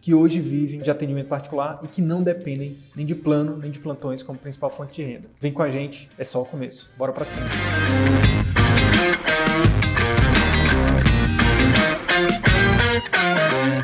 que hoje vivem de atendimento particular e que não dependem nem de plano nem de plantões como principal fonte de renda. Vem com a gente, é só o começo. Bora para cima.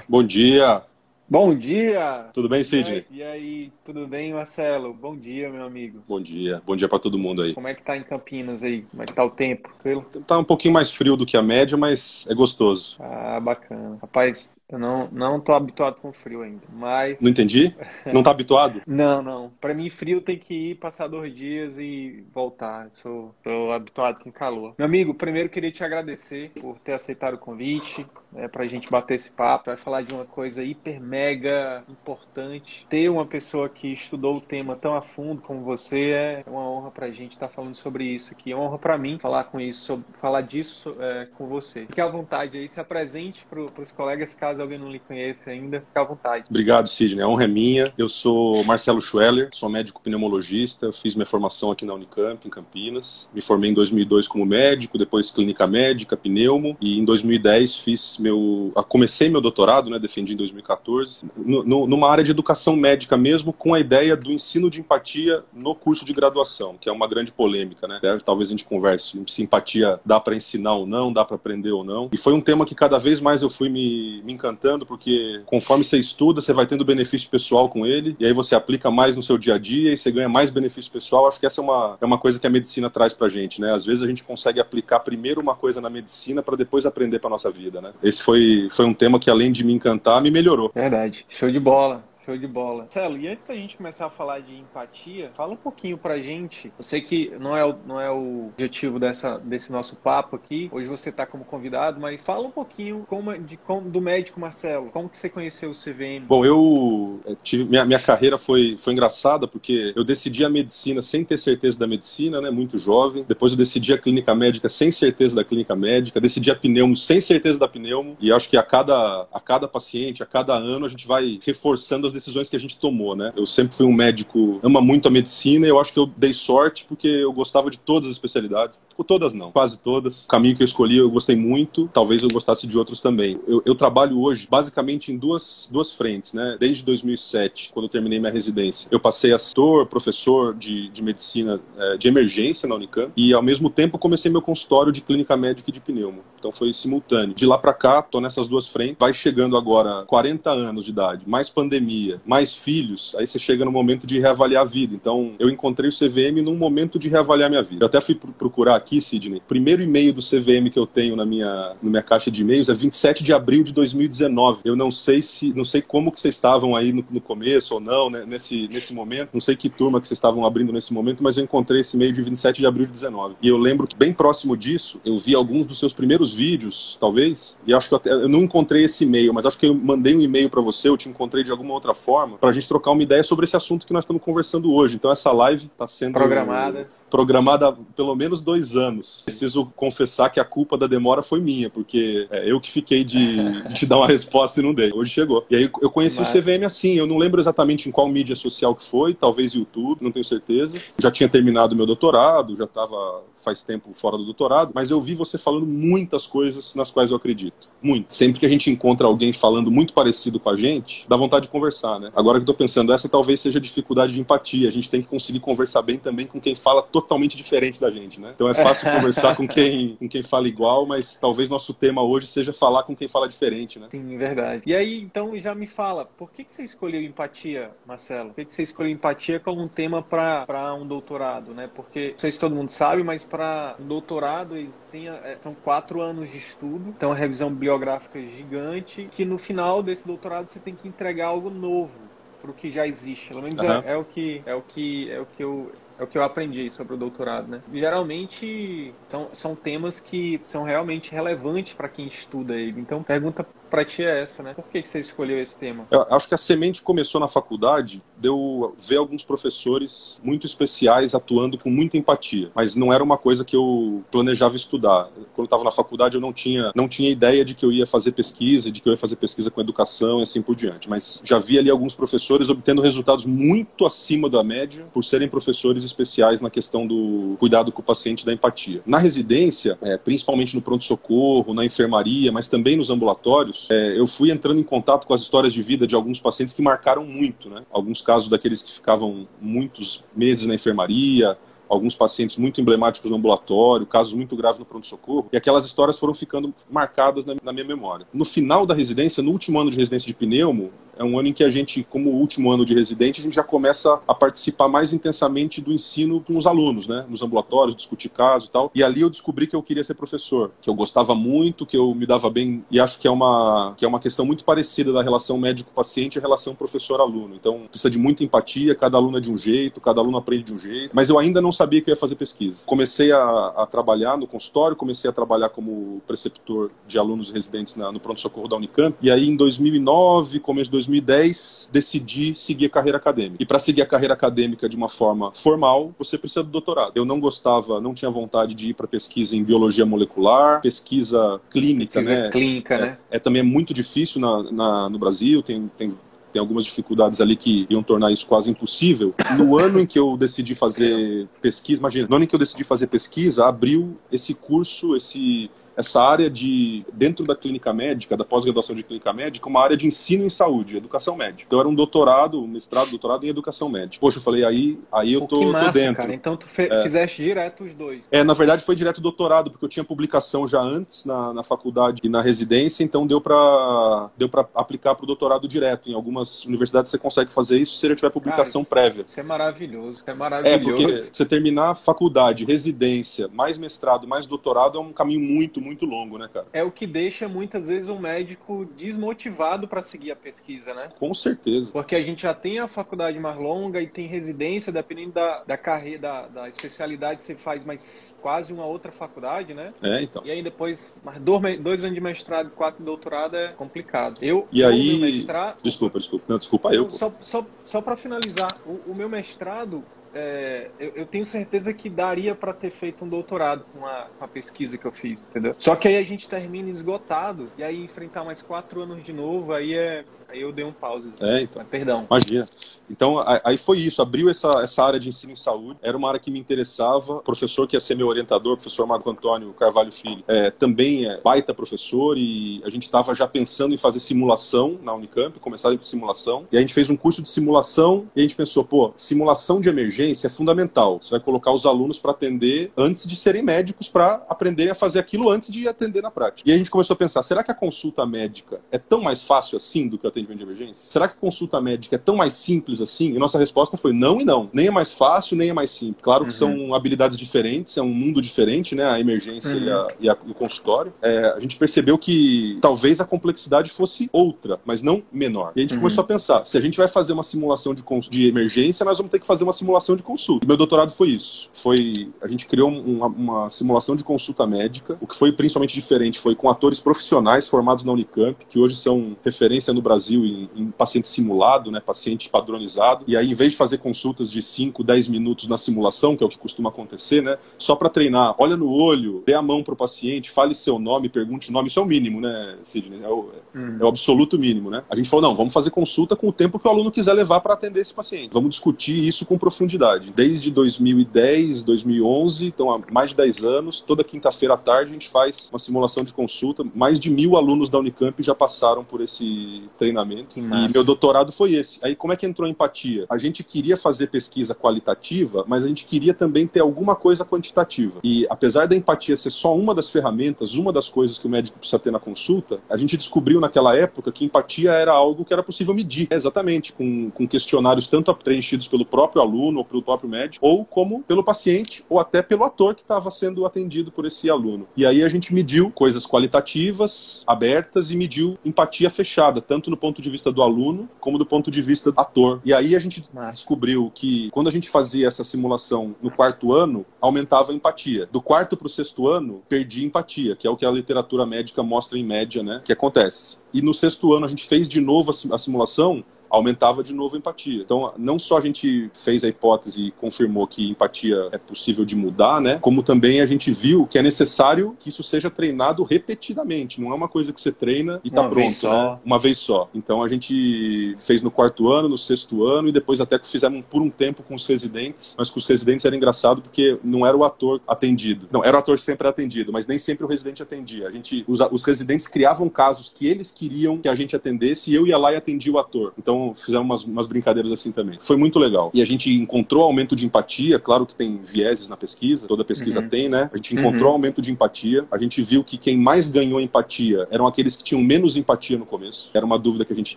Bom dia. Bom dia! Tudo bem, Sidney? E aí, tudo bem, Marcelo? Bom dia, meu amigo. Bom dia. Bom dia para todo mundo aí. Como é que tá em Campinas aí? Como é que tá o tempo? Tranquilo? Tá um pouquinho mais frio do que a média, mas é gostoso. Ah, bacana. Rapaz, eu não, não tô habituado com frio ainda, mas... Não entendi? Não tá habituado? não, não. Pra mim, frio tem que ir, passar dois dias e voltar. Sou, tô habituado com calor. Meu amigo, primeiro queria te agradecer por ter aceitado o convite, né, pra gente bater esse papo. Vai falar de uma coisa hiper mega importante. Ter uma pessoa que estudou o tema tão a fundo como você é uma honra pra gente estar falando sobre isso aqui. É uma honra pra mim falar com isso, sobre, falar disso é, com você. Fique à vontade aí, se apresente pro, pros colegas caso caso alguém não lhe conheça ainda, fique à vontade. Obrigado, Sidney. A honra é minha. Eu sou Marcelo Schweller, sou médico pneumologista, fiz minha formação aqui na Unicamp, em Campinas. Me formei em 2002 como médico, depois clínica médica, pneumo, e em 2010 fiz meu... comecei meu doutorado, né, defendi em 2014, no, no, numa área de educação médica mesmo, com a ideia do ensino de empatia no curso de graduação, que é uma grande polêmica, né? Talvez a gente converse se empatia dá para ensinar ou não, dá para aprender ou não. E foi um tema que cada vez mais eu fui me, me encantando, porque conforme você estuda, você vai tendo benefício pessoal com ele, e aí você aplica mais no seu dia a dia e você ganha mais benefício pessoal. Acho que essa é uma, é uma coisa que a medicina traz pra gente, né? Às vezes a gente consegue aplicar primeiro uma coisa na medicina para depois aprender pra nossa vida, né? Esse foi, foi um tema que, além de me encantar, me melhorou. Verdade. Show de bola. Show de bola. Marcelo, e antes da gente começar a falar de empatia, fala um pouquinho pra gente. Eu sei que não é o, não é o objetivo dessa, desse nosso papo aqui. Hoje você tá como convidado, mas fala um pouquinho como, de, como, do médico Marcelo. Como que você conheceu o CVM? Bom, eu eh, tive, minha, minha carreira foi, foi engraçada porque eu decidi a medicina sem ter certeza da medicina, né? Muito jovem. Depois eu decidi a clínica médica sem certeza da clínica médica. Decidi a pneumo sem certeza da pneumo. E acho que a cada, a cada paciente, a cada ano, a gente vai reforçando as decisões que a gente tomou, né? Eu sempre fui um médico, ama muito a medicina e eu acho que eu dei sorte porque eu gostava de todas as especialidades. Todas não, quase todas. O caminho que eu escolhi eu gostei muito, talvez eu gostasse de outros também. Eu, eu trabalho hoje basicamente em duas, duas frentes, né? Desde 2007, quando eu terminei minha residência. Eu passei a setor, professor de, de medicina é, de emergência na Unicamp e ao mesmo tempo comecei meu consultório de clínica médica e de pneumo. Então foi simultâneo. De lá para cá, tô nessas duas frentes. Vai chegando agora 40 anos de idade, mais pandemia família, mais filhos, aí você chega no momento de reavaliar a vida. Então, eu encontrei o CVM num momento de reavaliar minha vida. Eu até fui procurar aqui, Sidney. Primeiro e-mail do CVM que eu tenho na minha, na minha caixa de e-mails é 27 de abril de 2019. Eu não sei se, não sei como que vocês estavam aí no, no começo ou não, né, nesse, nesse momento. Não sei que turma que vocês estavam abrindo nesse momento, mas eu encontrei esse e-mail de 27 de abril de 19. E eu lembro que bem próximo disso, eu vi alguns dos seus primeiros vídeos, talvez, e acho que eu, até, eu não encontrei esse e-mail, mas acho que eu mandei um e-mail para você, eu te encontrei de alguma outra forma, para a gente trocar uma ideia sobre esse assunto que nós estamos conversando hoje. Então, essa live está sendo programada programada há pelo menos dois anos. Preciso confessar que a culpa da demora foi minha, porque é, eu que fiquei de, de te dar uma resposta e não dei. Hoje chegou. E aí eu conheci Mas... o CVM assim, eu não lembro exatamente em qual mídia social que foi, talvez YouTube, não tenho certeza. Já tinha terminado meu doutorado, já estava faz tempo fora do doutorado, mas eu vi você falando muitas coisas nas quais eu acredito. Muito. Sempre que a gente encontra alguém falando muito parecido com a gente, dá vontade de conversar, né? Agora que eu tô pensando, essa talvez seja dificuldade de empatia. A gente tem que conseguir conversar bem também com quem fala totalmente diferente da gente, né? Então é fácil conversar com quem, com quem fala igual, mas talvez nosso tema hoje seja falar com quem fala diferente, né? Sim, verdade. E aí, então, já me fala, por que, que você escolheu empatia, Marcelo? Por que, que você escolheu empatia como um tema para um doutorado, né? Porque, não sei se todo mundo sabe, mas para um doutorado existem, é, são quatro anos de estudo, então a revisão bibliográfica gigante, que no final desse doutorado você tem que entregar algo novo o que já existe. Pelo menos uhum. é, é, o que é o que é o que eu é o que eu aprendi sobre o doutorado, né? Geralmente são, são temas que são realmente relevantes para quem estuda ele. Então, pergunta para ti é essa, né? Por que, que você escolheu esse tema? Eu acho que a semente começou na faculdade, deu ver alguns professores muito especiais atuando com muita empatia, mas não era uma coisa que eu planejava estudar. Quando eu estava na faculdade, eu não tinha, não tinha ideia de que eu ia fazer pesquisa, de que eu ia fazer pesquisa com educação e assim por diante. Mas já vi ali alguns professores obtendo resultados muito acima da média por serem professores especiais na questão do cuidado com o paciente da empatia. Na residência, é, principalmente no pronto-socorro, na enfermaria, mas também nos ambulatórios, é, eu fui entrando em contato com as histórias de vida de alguns pacientes que marcaram muito, né? Alguns casos daqueles que ficavam muitos meses na enfermaria, alguns pacientes muito emblemáticos no ambulatório, casos muito graves no pronto-socorro, e aquelas histórias foram ficando marcadas na, na, minha memória. No final da residência, no último ano de residência de pneumo, é um ano em que a gente, como último ano de residente, a gente já começa a participar mais intensamente do ensino com os alunos, né? Nos ambulatórios, discutir casos e tal. E ali eu descobri que eu queria ser professor, que eu gostava muito, que eu me dava bem, e acho que é uma, que é uma questão muito parecida da relação médico-paciente e relação professor-aluno. Então, precisa de muita empatia, cada aluno é de um jeito, cada aluno aprende de um jeito. Mas eu ainda não sabia que eu ia fazer pesquisa. Comecei a, a trabalhar no consultório, comecei a trabalhar como preceptor de alunos residentes na, no pronto-socorro da Unicamp. E aí, em 2009, começo de 2010, decidi seguir a carreira acadêmica. E para seguir a carreira acadêmica de uma forma formal, você precisa do doutorado. Eu não gostava, não tinha vontade de ir para pesquisa em biologia molecular, pesquisa clínica, pesquisa né? clínica, é, né? É também muito difícil na, na, no Brasil, tem, tem tem algumas dificuldades ali que iam tornar isso quase impossível. No ano em que eu decidi fazer pesquisa, imagina, no ano em que eu decidi fazer pesquisa, abriu esse curso, esse essa área de, dentro da clínica médica, da pós-graduação de clínica médica, uma área de ensino em saúde, educação médica. Então era um doutorado, um mestrado, doutorado em educação médica. Poxa, eu falei, aí, aí eu tô, que massa, tô dentro. Cara. Então tu é. fizeste direto os dois. É, na verdade foi direto doutorado, porque eu tinha publicação já antes na, na faculdade e na residência, então deu para deu para aplicar para o doutorado direto. Em algumas universidades você consegue fazer isso se já tiver publicação cara, prévia. Isso é maravilhoso, é maravilhoso. É, porque você terminar faculdade, residência, mais mestrado, mais doutorado é um caminho muito, muito longo, né, cara? É o que deixa muitas vezes um médico desmotivado para seguir a pesquisa, né? Com certeza. Porque a gente já tem a faculdade mais longa e tem residência, dependendo da, da carreira, da, da especialidade, você faz mais quase uma outra faculdade, né? É, então. E aí depois, mais dois, dois anos de mestrado e quatro de doutorado é complicado. Eu, e aí... Mestrado... Desculpa, desculpa. Não, desculpa eu. Só, só, só para finalizar, o, o meu mestrado, é, eu, eu, tenho certeza que daria para ter feito um doutorado com a, com a, pesquisa que eu fiz, entendeu? Só que aí a gente termina esgotado e aí enfrentar mais quatro anos de novo, aí é Aí eu dei um pause. É, então. Mas, perdão. Imagina. Então, aí foi isso. Abriu essa, essa área de ensino em saúde. Era uma área que me interessava. O professor que ia ser meu orientador, o professor Marco Antônio Carvalho Filho, é, também é baita professor e a gente estava já pensando em fazer simulação na Unicamp, começar a para simulação. E a gente fez um curso de simulação e a gente pensou, pô, simulação de emergência é fundamental. Você vai colocar os alunos para atender antes de serem médicos para aprenderem a fazer aquilo antes de atender na prática. E a gente começou a pensar, será que a consulta médica é tão mais fácil assim do que o atendimento de emergência? Será que a consulta médica é tão mais simples assim? E nossa resposta foi não e não. Nem é mais fácil, nem é mais simples. Claro que uhum. são habilidades diferentes, é um mundo diferente, né? A emergência uhum. e, a, e, a, e, o consultório. É, a gente percebeu que talvez a complexidade fosse outra, mas não menor. E a gente uhum. começou a pensar, se a gente vai fazer uma simulação de, de emergência, nós vamos ter que fazer uma simulação de consulta. E meu doutorado foi isso. Foi, a gente criou uma, uma simulação de consulta médica. O que foi principalmente diferente foi com atores profissionais formados na Unicamp, que hoje são referência no Brasil Brasil em, em, paciente simulado, né, paciente padronizado. E aí, em vez de fazer consultas de 5, 10 minutos na simulação, que é o que costuma acontecer, né, só para treinar, olha no olho, dê a mão para o paciente, fale seu nome, pergunte o nome. Isso é o mínimo, né, Sidney? É o, uhum. é o absoluto mínimo, né? A gente falou, não, vamos fazer consulta com o tempo que o aluno quiser levar para atender esse paciente. Vamos discutir isso com profundidade. Desde 2010, 2011, então há mais de 10 anos, toda quinta-feira à tarde a gente faz uma simulação de consulta. Mais de mil alunos da Unicamp já passaram por esse treinamento treinamento. E meu doutorado foi esse. Aí como é que entrou a empatia? A gente queria fazer pesquisa qualitativa, mas a gente queria também ter alguma coisa quantitativa. E apesar da empatia ser só uma das ferramentas, uma das coisas que o médico precisa ter na consulta, a gente descobriu naquela época que empatia era algo que era possível medir. É, exatamente, com, com questionários tanto preenchidos pelo próprio aluno ou pelo próprio médico, ou como pelo paciente, ou até pelo ator que estava sendo atendido por esse aluno. E aí a gente mediu coisas qualitativas, abertas, e mediu empatia fechada, tanto no ponto de vista do aluno como do ponto de vista do ator. E aí a gente descobriu que quando a gente fazia essa simulação no quarto ano, aumentava a empatia. Do quarto para o sexto ano, perdia empatia, que é o que a literatura médica mostra em média, né? Que acontece. E no sexto ano a gente fez de novo a simulação aumentava de novo a empatia. Então, não só a gente fez a hipótese e confirmou que empatia é possível de mudar, né? Como também a gente viu que é necessário que isso seja treinado repetidamente. Não é uma coisa que você treina e tá uma pronto, vez. Né? Uma vez só. Então, a gente fez no quarto ano, no sexto ano e depois até que fizemos por um tempo com os residentes. Mas com os residentes era engraçado porque não era o ator atendido. Não, era o ator sempre atendido, mas nem sempre o residente atendia. A gente, os, os residentes criavam casos que eles queriam que a gente atendesse e eu ia lá e atendia o ator. Então, então fizemos umas, umas, brincadeiras assim também. Foi muito legal. E a gente encontrou aumento de empatia, claro que tem vieses na pesquisa, toda pesquisa uhum. tem, né? A gente encontrou uhum. aumento de empatia. A gente viu que quem mais ganhou empatia eram aqueles que tinham menos empatia no começo. Era uma dúvida que a gente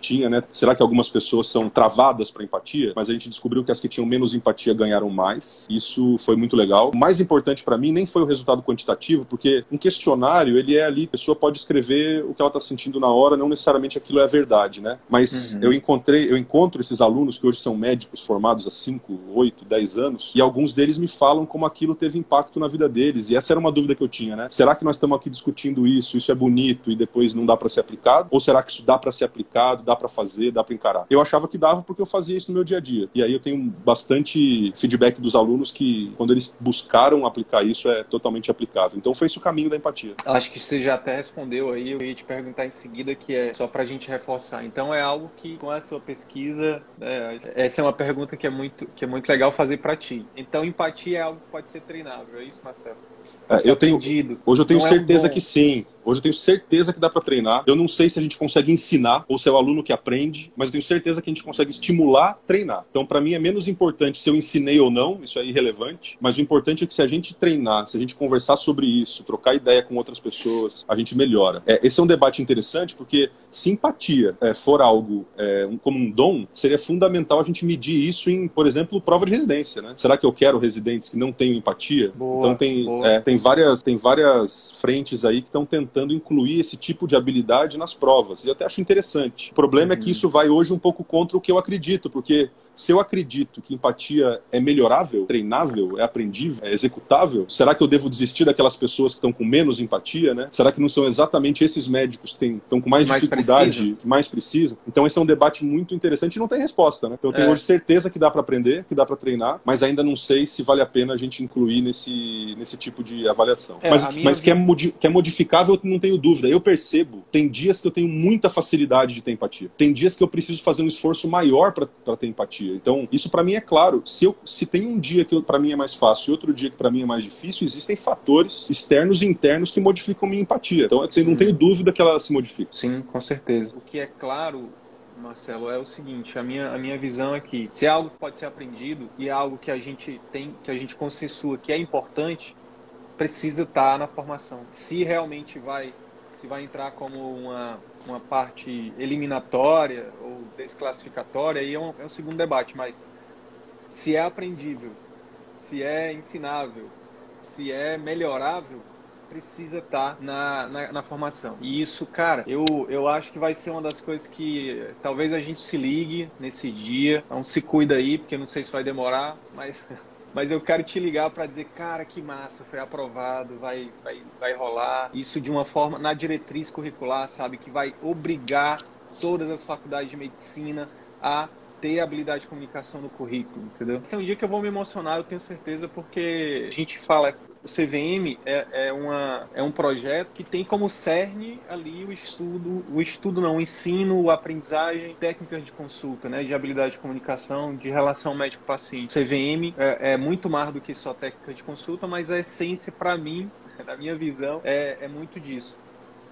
tinha, né? Será que algumas pessoas são travadas para empatia? Mas a gente descobriu que as que tinham menos empatia ganharam mais. Isso foi muito legal. O mais importante para mim nem foi o resultado quantitativo, porque um questionário, ele é ali, a pessoa pode escrever o que ela está sentindo na hora, não necessariamente aquilo é a verdade, né? Mas uhum. eu encontrei encontrei, eu encontro esses alunos que hoje são médicos formados há 5, 8, 10 anos, e alguns deles me falam como aquilo teve impacto na vida deles. E essa era uma dúvida que eu tinha, né? Será que nós estamos aqui discutindo isso, isso é bonito e depois não dá para ser aplicado? Ou será que isso dá para ser aplicado, dá para fazer, dá para encarar? Eu achava que dava porque eu fazia isso no meu dia a dia. E aí eu tenho bastante feedback dos alunos que, quando eles buscaram aplicar isso, é totalmente aplicável. Então foi esse o caminho da empatia. Acho que você já até respondeu aí, eu ia te perguntar em seguida, que é só para a gente reforçar. Então é algo que, com a sua pesquisa, é, essa é uma pergunta que é muito, que é muito legal fazer para ti. Então, empatia é algo que pode ser treinável, é isso, Marcelo? É, eu tenho, hoje eu tenho certeza é um que sim. Hoje eu tenho certeza que dá para treinar. Eu não sei se a gente consegue ensinar ou se é o aluno que aprende, mas eu tenho certeza que a gente consegue estimular, treinar. Então, para mim, é menos importante se eu ensinei ou não, isso é irrelevante, mas o importante é que se a gente treinar, se a gente conversar sobre isso, trocar ideia com outras pessoas, a gente melhora. É, esse é um debate interessante porque se empatia é, for algo é, um, como um dom, seria fundamental a gente medir isso em, por exemplo, prova de residência. Né? Será que eu quero residentes que não tenham empatia? Boa, então, tem, é, tem, várias, tem várias frentes aí que estão tentando incluir esse tipo de habilidade nas provas. E eu até acho interessante. O problema uhum. é que uhum. isso vai hoje um pouco contra o que eu acredito, porque se eu acredito que empatia é melhorável, treinável, é aprendível, é executável, será que eu devo desistir daquelas pessoas que estão com menos empatia, né? Será que não são exatamente esses médicos que estão com mais, mais dificuldade, precisa. mais precisam? Então esse é um debate muito interessante e não tem resposta, né? Então eu tenho é. hoje certeza que dá para aprender, que dá para treinar, mas ainda não sei se vale a pena a gente incluir nesse, nesse tipo de avaliação. É, mas mas que, é modi que é modificável, não tenho dúvida. Eu percebo, tem dias que eu tenho muita facilidade de ter empatia. Tem dias que eu preciso fazer um esforço maior para ter empatia. Então, isso para mim é claro. Se, eu, se tem um dia que para mim é mais fácil e outro dia que para mim é mais difícil, existem fatores externos e internos que modificam minha empatia. Então, eu tenho, não tenho dúvida que ela se modifica. Sim, com certeza. O que é claro Marcelo, é o seguinte, a minha, a minha visão é que se é algo que pode ser aprendido e é algo que a gente tem, que a gente consensua que é importante, precisa estar na formação. Se realmente vai, se vai entrar como uma, uma parte eliminatória ou desclassificatória, aí é um, é um segundo debate, mas se é aprendível, se é ensinável, se é melhorável, precisa estar tá na, na, na, formação. E isso, cara, eu, eu acho que vai ser uma das coisas que talvez a gente se ligue nesse dia. Então se cuida aí, porque não sei se vai demorar, mas mas eu quero te ligar para dizer, cara, que massa, foi aprovado, vai, vai, vai rolar. Isso de uma forma, na diretriz curricular, sabe, que vai obrigar todas as faculdades de medicina a ter habilidade de comunicação no currículo, entendeu? Esse é um dia que eu vou me emocionar, eu tenho certeza, porque a gente fala o CVM é, é, uma, é um projeto que tem como cerne ali o estudo, o estudo não, o ensino, a aprendizagem, técnicas de consulta, né, de habilidade de comunicação, de relação médico-paciente. CVM é, é, muito mais do que só técnica de consulta, mas a essência, para mim, na minha visão, é, é muito disso.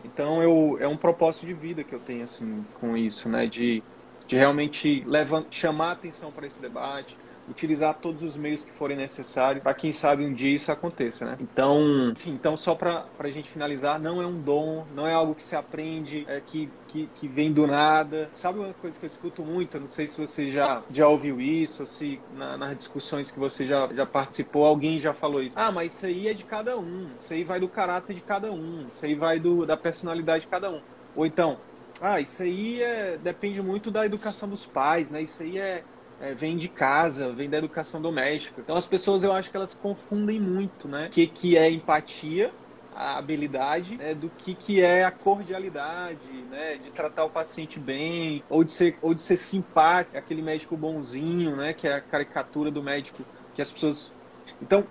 Então, eu, é um propósito de vida que eu tenho assim com isso, né, de, de realmente levar, chamar atenção para esse debate, utilizar todos os meios que forem necessários para quem sabe um dia isso aconteça, né? Então, enfim, então só para a gente finalizar, não é um dom, não é algo que se aprende, é que, que, que vem do nada. Sabe uma coisa que eu escuto muito, eu não sei se você já, já ouviu isso, ou se na, nas discussões que você já, já participou, alguém já falou isso. Ah, mas isso aí é de cada um, isso aí vai do caráter de cada um, isso aí vai do, da personalidade de cada um. Ou então, Ah, isso aí é, depende muito da educação dos pais, né? Isso aí é, é, vem de casa, vem da educação doméstica. Então as pessoas eu acho que elas confundem muito, né? O que, que é empatia, a habilidade, né? do que, que é a cordialidade, né? De tratar o paciente bem, ou de ser, ou de ser simpático, aquele médico bonzinho, né? Que é a caricatura do médico que as pessoas. Então,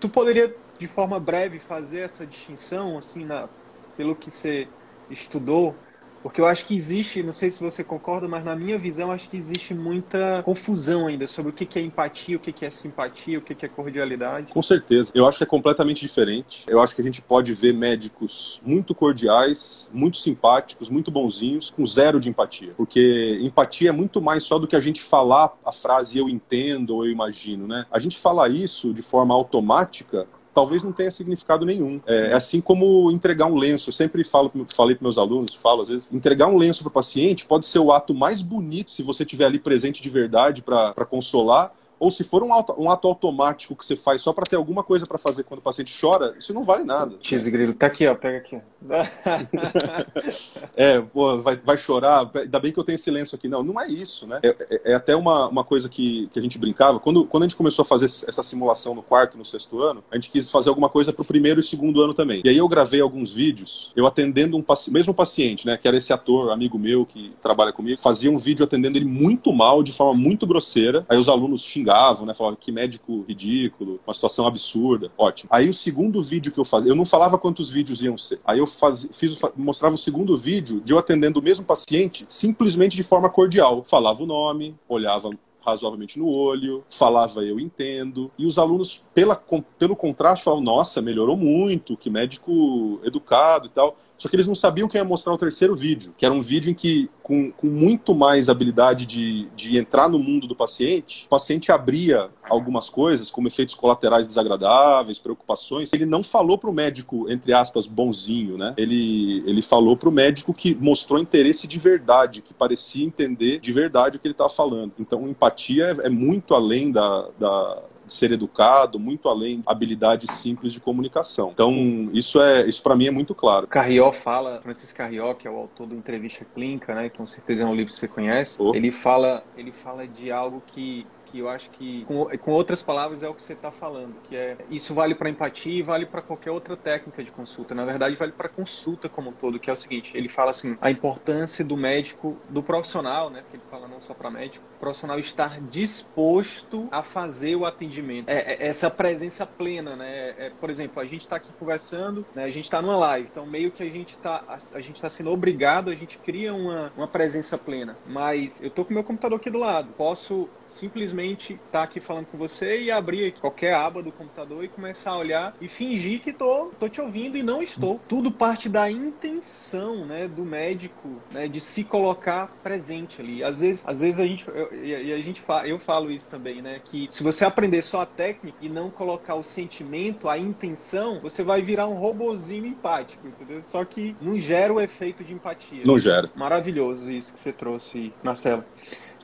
tu poderia de forma breve fazer essa distinção, assim, na, pelo que você estudou, porque eu acho que existe, não sei se você concorda, mas na minha visão, acho que existe muita confusão ainda sobre o que é empatia, o que é simpatia, o que é cordialidade. Com certeza. Eu acho que é completamente diferente. Eu acho que a gente pode ver médicos muito cordiais, muito simpáticos, muito bonzinhos, com zero de empatia. Porque empatia é muito mais só do que a gente falar a frase eu entendo ou eu imagino, né? A gente fala isso de forma automática talvez não tenha significado nenhum. É, é assim como entregar um lenço. Eu sempre falo, falei para meus alunos, falo às vezes, entregar um lenço para o paciente pode ser o ato mais bonito se você estiver ali presente de verdade para consolar ou se for um, auto, um ato automático que você faz só para ter alguma coisa para fazer quando o paciente chora, isso não vale nada. Cheese grilo, tá aqui, ó, pega aqui. é, pô, vai, vai chorar, ainda bem que eu tenho silêncio aqui. Não, não é isso, né? É, é, é, até uma, uma coisa que, que a gente brincava. Quando, quando a gente começou a fazer essa simulação no quarto, no sexto ano, a gente quis fazer alguma coisa pro primeiro e segundo ano também. E aí eu gravei alguns vídeos, eu atendendo um paci mesmo paciente, né, que era esse ator, amigo meu, que trabalha comigo, fazia um vídeo atendendo ele muito mal, de forma muito grosseira. Aí os alunos xingavam né? Falavam que médico ridículo, uma situação absurda. Ótimo. Aí o segundo vídeo que eu fazia, eu não falava quantos vídeos iam ser. Aí eu fazia, fiz, mostrava o segundo vídeo de eu atendendo o mesmo paciente, simplesmente de forma cordial. Falava o nome, olhava razoavelmente no olho, falava eu entendo, e os alunos, pela, pelo contraste, falavam, nossa, melhorou muito, que médico educado e tal. Só que eles não sabiam que ia mostrar o terceiro vídeo, que era um vídeo em que, com, com muito mais habilidade de, de entrar no mundo do paciente, o paciente abria algumas coisas, como efeitos colaterais desagradáveis, preocupações. Ele não falou para o médico, entre aspas, bonzinho, né? Ele, ele falou para o médico que mostrou interesse de verdade, que parecia entender de verdade o que ele estava falando. Então, empatia é, é muito além da, da ser educado, muito além de habilidades simples de comunicação. Então, isso é isso para mim é muito claro. Carrió fala, Francisco Carrió, que é o autor do Entrevista Clínica, né, que com certeza é um livro que você conhece, oh. ele fala, ele fala de algo que eu acho que, com, com outras palavras, é o que você está falando, que é isso vale para empatia e vale para qualquer outra técnica de consulta. Na verdade, vale para consulta como um todo, que é o seguinte: ele fala assim, a importância do médico, do profissional, né? Porque ele fala não só para médico, o profissional estar disposto a fazer o atendimento. É, é essa presença plena, né? É, por exemplo, a gente está aqui conversando, né? A gente está numa live, então meio que a gente está a, a gente está sendo obrigado, a gente cria uma, uma presença plena. Mas eu tô com meu computador aqui do lado, posso simplesmente estar tá aqui falando com você e abrir qualquer aba do computador e começar a olhar e fingir que tô, tô te ouvindo e não estou. Tudo parte da intenção, né, do médico, né, de se colocar presente ali. Às vezes, às vezes a gente eu, e a gente eu falo isso também, né, que se você aprender só a técnica e não colocar o sentimento, a intenção, você vai virar um robozinho empático, entendeu? Só que não gera o efeito de empatia. Não gera. Maravilhoso isso que você trouxe, Marcelo.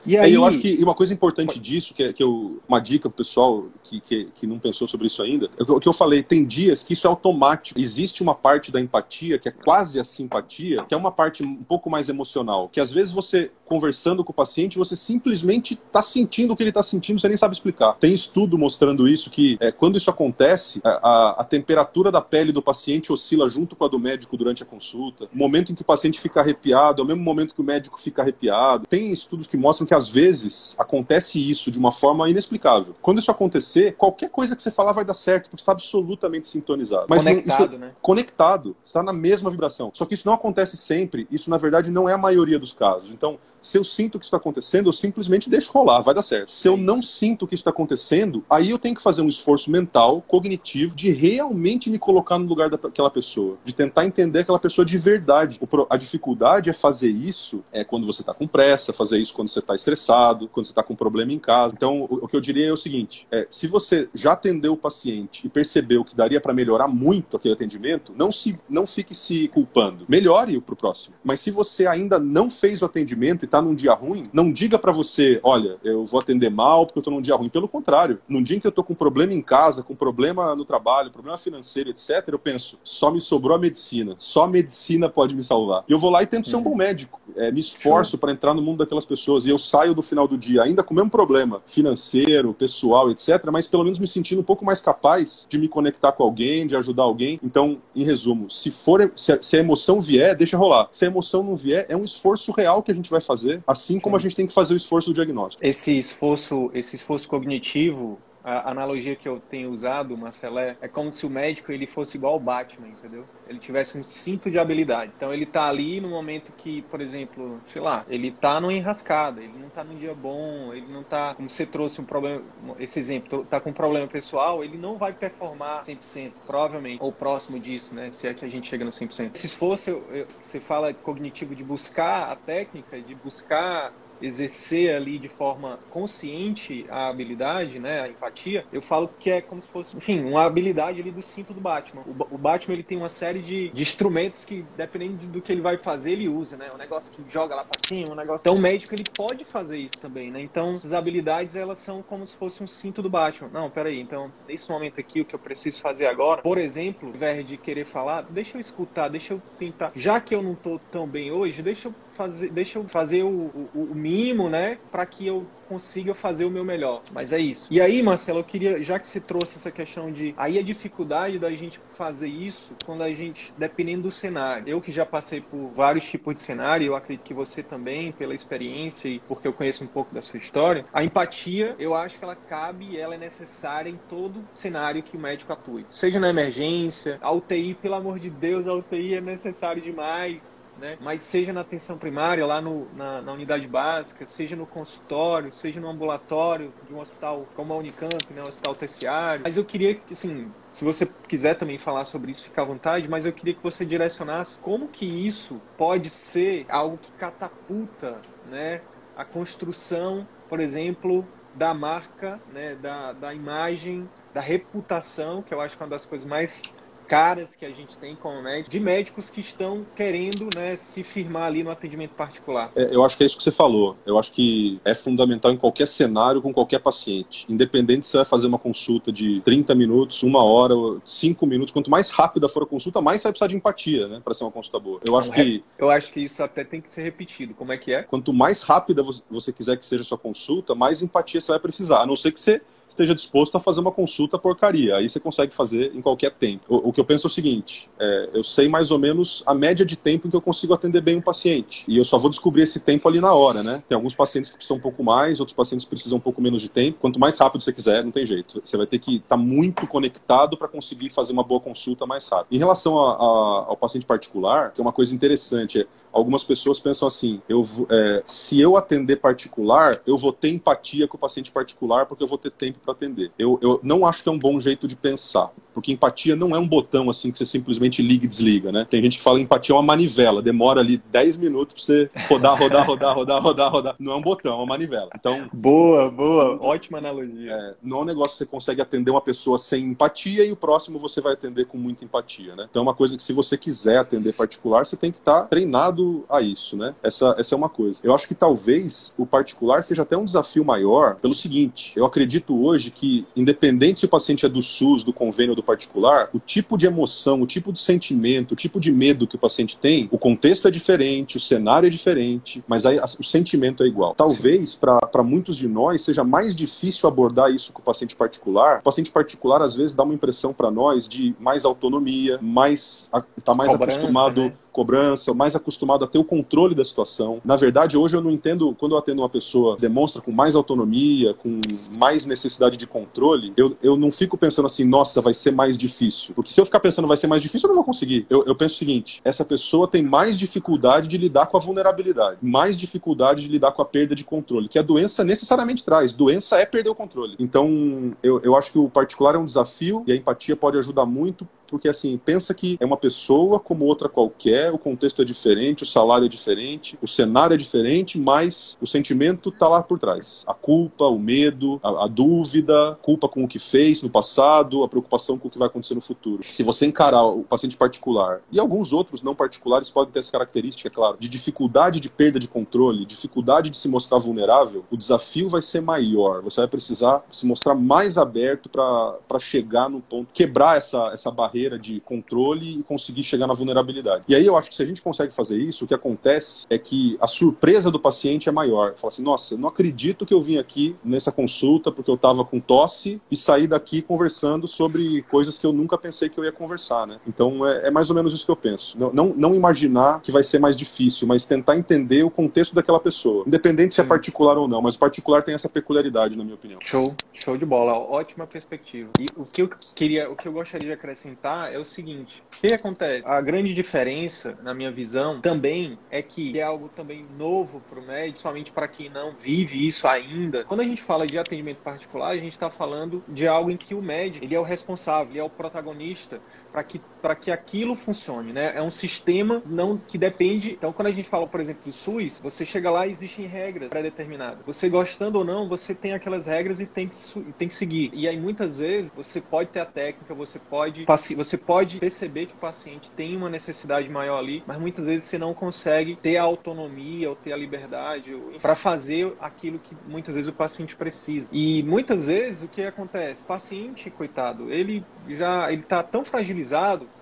E aí... Eu acho que uma coisa importante disso, que, é, que eu, uma dica pro pessoal que, que, que não pensou sobre isso ainda, é o que eu falei, tem dias que isso é automático. Existe uma parte da empatia, que é quase a simpatia, que é uma parte um pouco mais emocional, que às vezes você, conversando com o paciente, você simplesmente está sentindo o que ele está sentindo, você nem sabe explicar. Tem estudo mostrando isso, que é, quando isso acontece, a, a temperatura da pele do paciente oscila junto com a do médico durante a consulta. O momento em que o paciente fica arrepiado é o mesmo momento que o médico fica arrepiado. Tem estudos que mostram que às vezes acontece isso de uma forma inexplicável. Quando isso acontecer, qualquer coisa que você falar vai dar certo, porque está absolutamente sintonizado. Mas conectado, não, né? Conectado, está na mesma vibração. Só que isso não acontece sempre, isso na verdade não é a maioria dos casos. Então, se eu sinto que isso está acontecendo, eu simplesmente deixo rolar, vai dar certo. Se eu não sinto que isso está acontecendo, aí eu tenho que fazer um esforço mental, cognitivo, de realmente me colocar no lugar daquela pessoa, de tentar entender aquela pessoa de verdade. A dificuldade é fazer isso é quando você está com pressa, fazer isso quando você está estressado, quando você está com um problema em casa. Então, o, que eu diria é o seguinte: é, se você já atendeu o paciente e percebeu que daria para melhorar muito aquele atendimento, não se não fique se culpando. Melhore-o para o próximo. Mas se você ainda não fez o atendimento tá num dia ruim, não diga para você, olha, eu vou atender mal porque eu tô num dia ruim. Pelo contrário, num dia em que eu tô com problema em casa, com problema no trabalho, problema financeiro, etc., eu penso, só me sobrou a medicina. Só a medicina pode me salvar. E eu vou lá e tento ser um bom médico. É, me esforço para entrar no mundo daquelas pessoas. E eu saio do final do dia ainda com o mesmo problema financeiro, pessoal, etc., mas pelo menos me sentindo um pouco mais capaz de me conectar com alguém, de ajudar alguém. Então, em resumo, se for se a, se a emoção vier, deixa rolar. Se a emoção não vier, é um esforço real que a gente vai fazer, assim como a gente tem que fazer o esforço do diagnóstico. Esse esforço, esse esforço cognitivo a analogia que eu tenho usado, Marcelé, é como se o médico ele fosse igual ao Batman, entendeu? Ele tivesse um cinto de habilidade. Então ele tá ali no momento que, por exemplo, sei lá, ele tá numa enrascada, ele não tá num dia bom, ele não tá, como você trouxe um problema, esse exemplo, tá com um problema pessoal, ele não vai performar 100%, provavelmente, ou próximo disso, né? Se é que a gente chega no 100%. Se fosse, você fala cognitivo de buscar a técnica, de buscar exercer ali de forma consciente a habilidade, né, a empatia, eu falo que é como se fosse, enfim, uma habilidade ali do cinto do Batman. O, o Batman ele tem uma série de, de, instrumentos que, dependendo do que ele vai fazer, ele usa, né? Um negócio que joga lá para cima, um negócio. Então o médico ele pode fazer isso também, né? Então as habilidades elas são como se fosse um cinto do Batman. Não, peraí, então nesse momento aqui o que eu preciso fazer agora, por exemplo, ao invés de querer falar, deixa eu escutar, deixa eu tentar. Já que eu não tô tão bem hoje, deixa eu fazer, deixa eu fazer o, o, o né, para que eu consiga fazer o meu melhor. Mas é isso. E aí, Marcelo, eu queria, já que você trouxe essa questão de aí a dificuldade da gente fazer isso quando a gente, dependendo do cenário. Eu que já passei por vários tipos de cenário, eu acredito que você também, pela experiência e porque eu conheço um pouco da sua história, a empatia, eu acho que ela cabe e ela é necessária em todo cenário que o médico atue. Seja na emergência, a UTI, pelo amor de Deus, a UTI é necessário demais né? Mas seja na atenção primária, lá no, na, na, unidade básica, seja no consultório, seja no ambulatório de um hospital como a Unicamp, né, um hospital terciário. Mas eu queria que, assim, se você quiser também falar sobre isso, fica à vontade, mas eu queria que você direcionasse como que isso pode ser algo que catapulta, né, a construção, por exemplo, da marca, né, da, da imagem, da reputação, que eu acho que é uma das coisas mais caras que a gente tem como médico, de médicos que estão querendo né, se firmar ali no atendimento particular. É, eu acho que é isso que você falou. Eu acho que é fundamental em qualquer cenário, com qualquer paciente. Independente se você vai fazer uma consulta de 30 minutos, uma hora, cinco minutos, quanto mais rápida for a consulta, mais você vai precisar de empatia, né, para ser uma consulta boa. Eu acho que. Eu acho que isso até tem que ser repetido. Como é que é? Quanto mais rápida você quiser que seja a sua consulta, mais empatia você vai precisar. A não ser que você esteja disposto a fazer uma consulta porcaria. Aí você consegue fazer em qualquer tempo. O, o que eu penso é o seguinte: é, eu sei mais ou menos a média de tempo em que eu consigo atender bem um paciente. E eu só vou descobrir esse tempo ali na hora, né? Tem alguns pacientes que precisam um pouco mais, outros pacientes precisam um pouco menos de tempo. Quanto mais rápido você quiser, não tem jeito. Você vai ter que estar tá muito conectado para conseguir fazer uma boa consulta mais rápido. Em relação a, a, ao paciente particular, tem uma coisa interessante. É, algumas pessoas pensam assim: eu, é, se eu atender particular, eu vou ter empatia com o paciente particular porque eu vou ter tempo para atender. Eu, eu não acho que é um bom jeito de pensar, porque empatia não é um botão assim que você simplesmente liga e desliga, né? Tem gente que fala que empatia é uma manivela, demora ali 10 minutos para você rodar, rodar, rodar, rodar, rodar, rodar. Não é um botão, é uma manivela. Então, boa, boa, ótima analogia. É, não é um negócio que você consegue atender uma pessoa sem empatia e o próximo você vai atender com muita empatia, né? Então é uma coisa que se você quiser atender particular, você tem que estar tá treinado a isso, né? Essa, essa é uma coisa. Eu acho que talvez o particular seja até um desafio maior pelo seguinte: eu acredito hoje que, independente se o paciente é do SUS, do convênio ou do particular, o tipo de emoção, o tipo de sentimento, o tipo de medo que o paciente tem, o contexto é diferente, o cenário é diferente, mas aí o sentimento é igual. Talvez para muitos de nós seja mais difícil abordar isso com o paciente particular. O paciente particular às vezes dá uma impressão para nós de mais autonomia, mais está mais Cobrança, acostumado né? Cobrança, mais acostumado a ter o controle da situação. Na verdade, hoje eu não entendo, quando eu atendo uma pessoa demonstra com mais autonomia, com mais necessidade de controle, eu, eu não fico pensando assim, nossa, vai ser mais difícil. Porque se eu ficar pensando vai ser mais difícil, eu não vou conseguir. Eu, eu penso o seguinte, essa pessoa tem mais dificuldade de lidar com a vulnerabilidade, mais dificuldade de lidar com a perda de controle, que a doença necessariamente traz. Doença é perder o controle. Então, eu, eu acho que o particular é um desafio e a empatia pode ajudar muito porque assim, pensa que é uma pessoa como outra qualquer, o contexto é diferente, o salário é diferente, o cenário é diferente, mas o sentimento está lá por trás. A culpa, o medo, a, a dúvida, culpa com o que fez no passado, a preocupação com o que vai acontecer no futuro. Se você encarar o paciente particular e alguns outros não particulares podem ter essa característica, é claro, de dificuldade de perda de controle, dificuldade de se mostrar vulnerável, o desafio vai ser maior. Você vai precisar se mostrar mais aberto para chegar no ponto, quebrar essa, essa barreira de controle e conseguir chegar na vulnerabilidade. E aí eu acho que se a gente consegue fazer isso, o que acontece é que a surpresa do paciente é maior. Fala assim, nossa, não acredito que eu vim aqui nessa consulta porque eu estava com tosse e saí daqui conversando sobre coisas que eu nunca pensei que eu ia conversar, né? Então é, é mais ou menos isso que eu penso. Não, não, não, imaginar que vai ser mais difícil, mas tentar entender o contexto daquela pessoa, independente se é particular ou não, mas o particular tem essa peculiaridade, na minha opinião. Show, show de bola, ótima perspectiva. E o que eu queria, o que eu gostaria de acrescentar é o seguinte: o que acontece? A grande diferença, na minha visão, também é que é algo também novo para o médico, principalmente para quem não vive isso ainda. Quando a gente fala de atendimento particular, a gente está falando de algo em que o médico ele é o responsável, ele é o protagonista para que, que aquilo funcione, né? É um sistema não que depende. Então, quando a gente fala, por exemplo, do SUS, você chega lá e existem regras pré-determinadas. Você gostando ou não, você tem aquelas regras e tem que, tem que seguir. E aí, muitas vezes, você pode ter a técnica, você pode, você pode perceber que o paciente tem uma necessidade maior ali, mas muitas vezes você não consegue ter a autonomia ou ter a liberdade para fazer aquilo que muitas vezes o paciente precisa. E muitas vezes o que acontece? O paciente, coitado, ele já ele tá tão fragilizado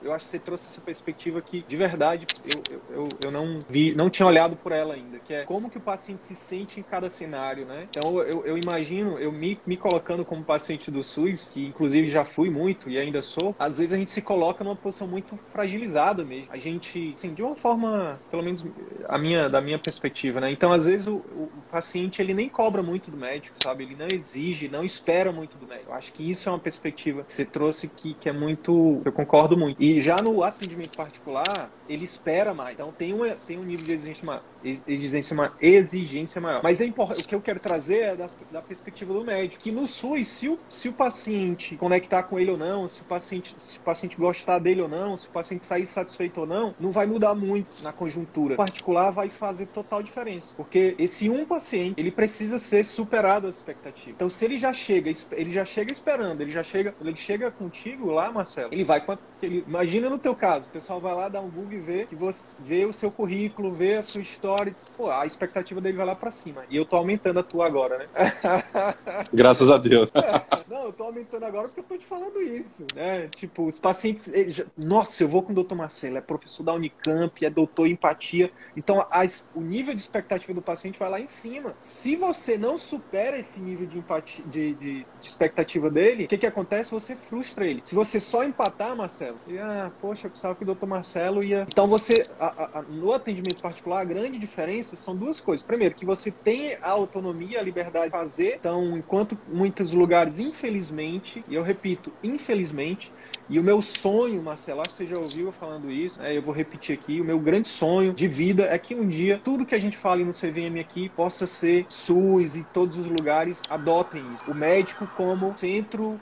eu acho que você trouxe essa perspectiva que, de verdade, eu, eu, eu não vi, não tinha olhado por ela ainda, que é como que o paciente se sente em cada cenário, né? Então, eu, eu imagino, eu me, me colocando como paciente do SUS, que inclusive já fui muito e ainda sou, às vezes a gente se coloca numa posição muito fragilizada mesmo. A gente, assim, de uma forma, pelo menos a minha, da minha perspectiva, né? Então, às vezes, o, o paciente, ele nem cobra muito do médico, sabe? Ele não exige, não espera muito do médico. Eu acho que isso é uma perspectiva que você trouxe que, que é muito, eu concordo muito. E já no atendimento particular, ele espera mais. Então tem, uma, tem um nível de exigência maior. Exigência maior, exigência maior. Mas é importante, o que eu quero trazer é da, da perspectiva do médico. Que no SUS, se o, se o paciente conectar com ele ou não, se o paciente, se o paciente gostar dele ou não, se o paciente sair satisfeito ou não, não vai mudar muito na conjuntura. O particular vai fazer total diferença. Porque esse um paciente, ele precisa ser superado as expectativas. Então se ele já chega, ele já chega esperando, ele já chega, ele chega contigo lá, Marcelo, ele vai ele, imagina no teu caso, o pessoal vai lá dar um Google e vê que você vê o seu currículo, vê a sua história, diz, pô, a expectativa dele vai lá para cima. E eu tô aumentando a tua agora, né? Graças a Deus. Não, eu tô aumentando agora porque eu tô te falando isso, né? Tipo, os pacientes, já... nossa, eu vou com o doutor Marcelo, é professor da Unicamp, é doutor em empatia. Então, a, o nível de expectativa do paciente vai lá em cima. Se você não supera esse nível de empatia, de, de, de expectativa dele, o que que acontece? Você frustra ele. Se você só empatar, Marcelo, e, ah, poxa, eu pensava que o doutor Marcelo ia. Então você, a, a, no atendimento particular, a grande diferença são duas coisas. Primeiro, que você tem a autonomia, a liberdade de fazer. Então, enquanto muitos lugares, infelizmente, e eu repito, infelizmente, e o meu sonho, Marcelo, acho que você já ouviu eu falando isso, né? eu vou repetir aqui, o meu grande sonho de vida é que um dia tudo que a gente fala no CVM aqui possa ser SUS e todos os lugares adotem isso. O médico como centro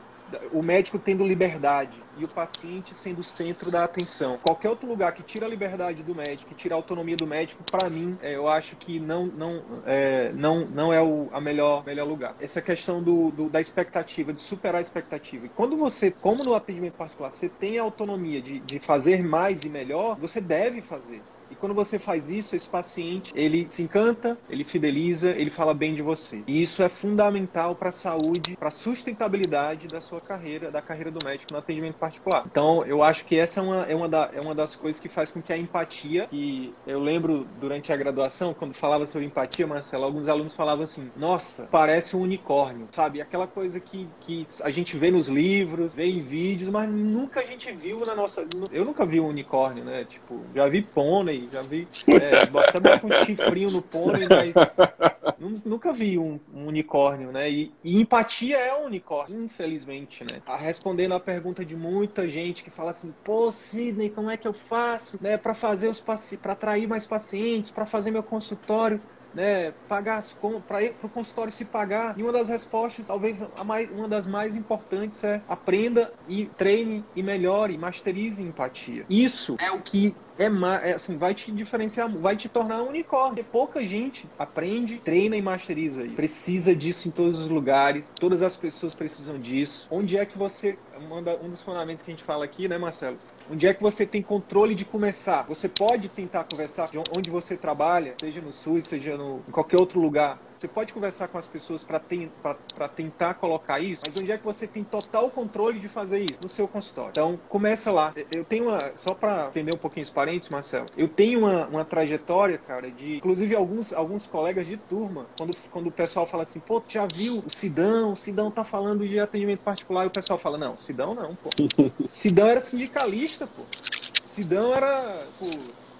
o médico tendo liberdade e o paciente sendo o centro da atenção. Qualquer outro lugar que tira a liberdade do médico, que tira a autonomia do médico, para mim, é, eu acho que não, não, é, não, não é o a melhor, melhor lugar. Essa questão do, do, da expectativa, de superar a expectativa. E quando você, como no atendimento particular, você tem a autonomia de, de fazer mais e melhor, você deve fazer. Quando você faz isso, esse paciente, ele se encanta, ele fideliza, ele fala bem de você. E isso é fundamental para a saúde, para a sustentabilidade da sua carreira, da carreira do médico no atendimento particular. Então, eu acho que essa é uma, é uma, da, é uma das coisas que faz com que a empatia, que eu lembro durante a graduação, quando falava sobre empatia, Marcelo, alguns alunos falavam assim, nossa, parece um unicórnio, sabe? Aquela coisa que, que a gente vê nos livros, vê em vídeos, mas nunca a gente viu na nossa... Eu nunca vi um unicórnio, né? Tipo, já vi pônei, já vi. É, até com um chifrinho no pônei, mas nunca vi um, um unicórnio, né? E, e, empatia é um unicórnio, infelizmente, né? A respondendo a pergunta de muita gente que fala assim, pô, Sidney, como é que eu faço, né, para fazer os para atrair mais pacientes, para fazer meu consultório? né, pagar as para o consultório se pagar. E uma das respostas, talvez mais, uma das mais importantes é aprenda e treine e melhore, masterize empatia. Isso é o que é, é, assim, vai te diferenciar, vai te tornar um unicórnio. Pouca gente aprende, treina e masteriza. Precisa disso em todos os lugares, todas as pessoas precisam disso. Onde é que você, um dos fundamentos que a gente fala aqui, né, Marcelo? Onde é que você tem controle de começar? Você pode tentar conversar de onde você trabalha, seja no SUS, seja no, em qualquer outro lugar. Você pode conversar com as pessoas para ten, tentar colocar isso, mas onde é que você tem total controle de fazer isso? No seu consultório. Então, começa lá. Eu tenho uma, só para entender um pouquinho os parentes, Marcelo, eu tenho uma, uma trajetória, cara, de, inclusive alguns, alguns colegas de turma, quando, quando o pessoal fala assim, pô, tu já viu o Sidão, o Sidão tá falando de atendimento particular, e o pessoal fala, não, Sidão não, pô. Sidão era sindicalista, pô. Sidão era, pô,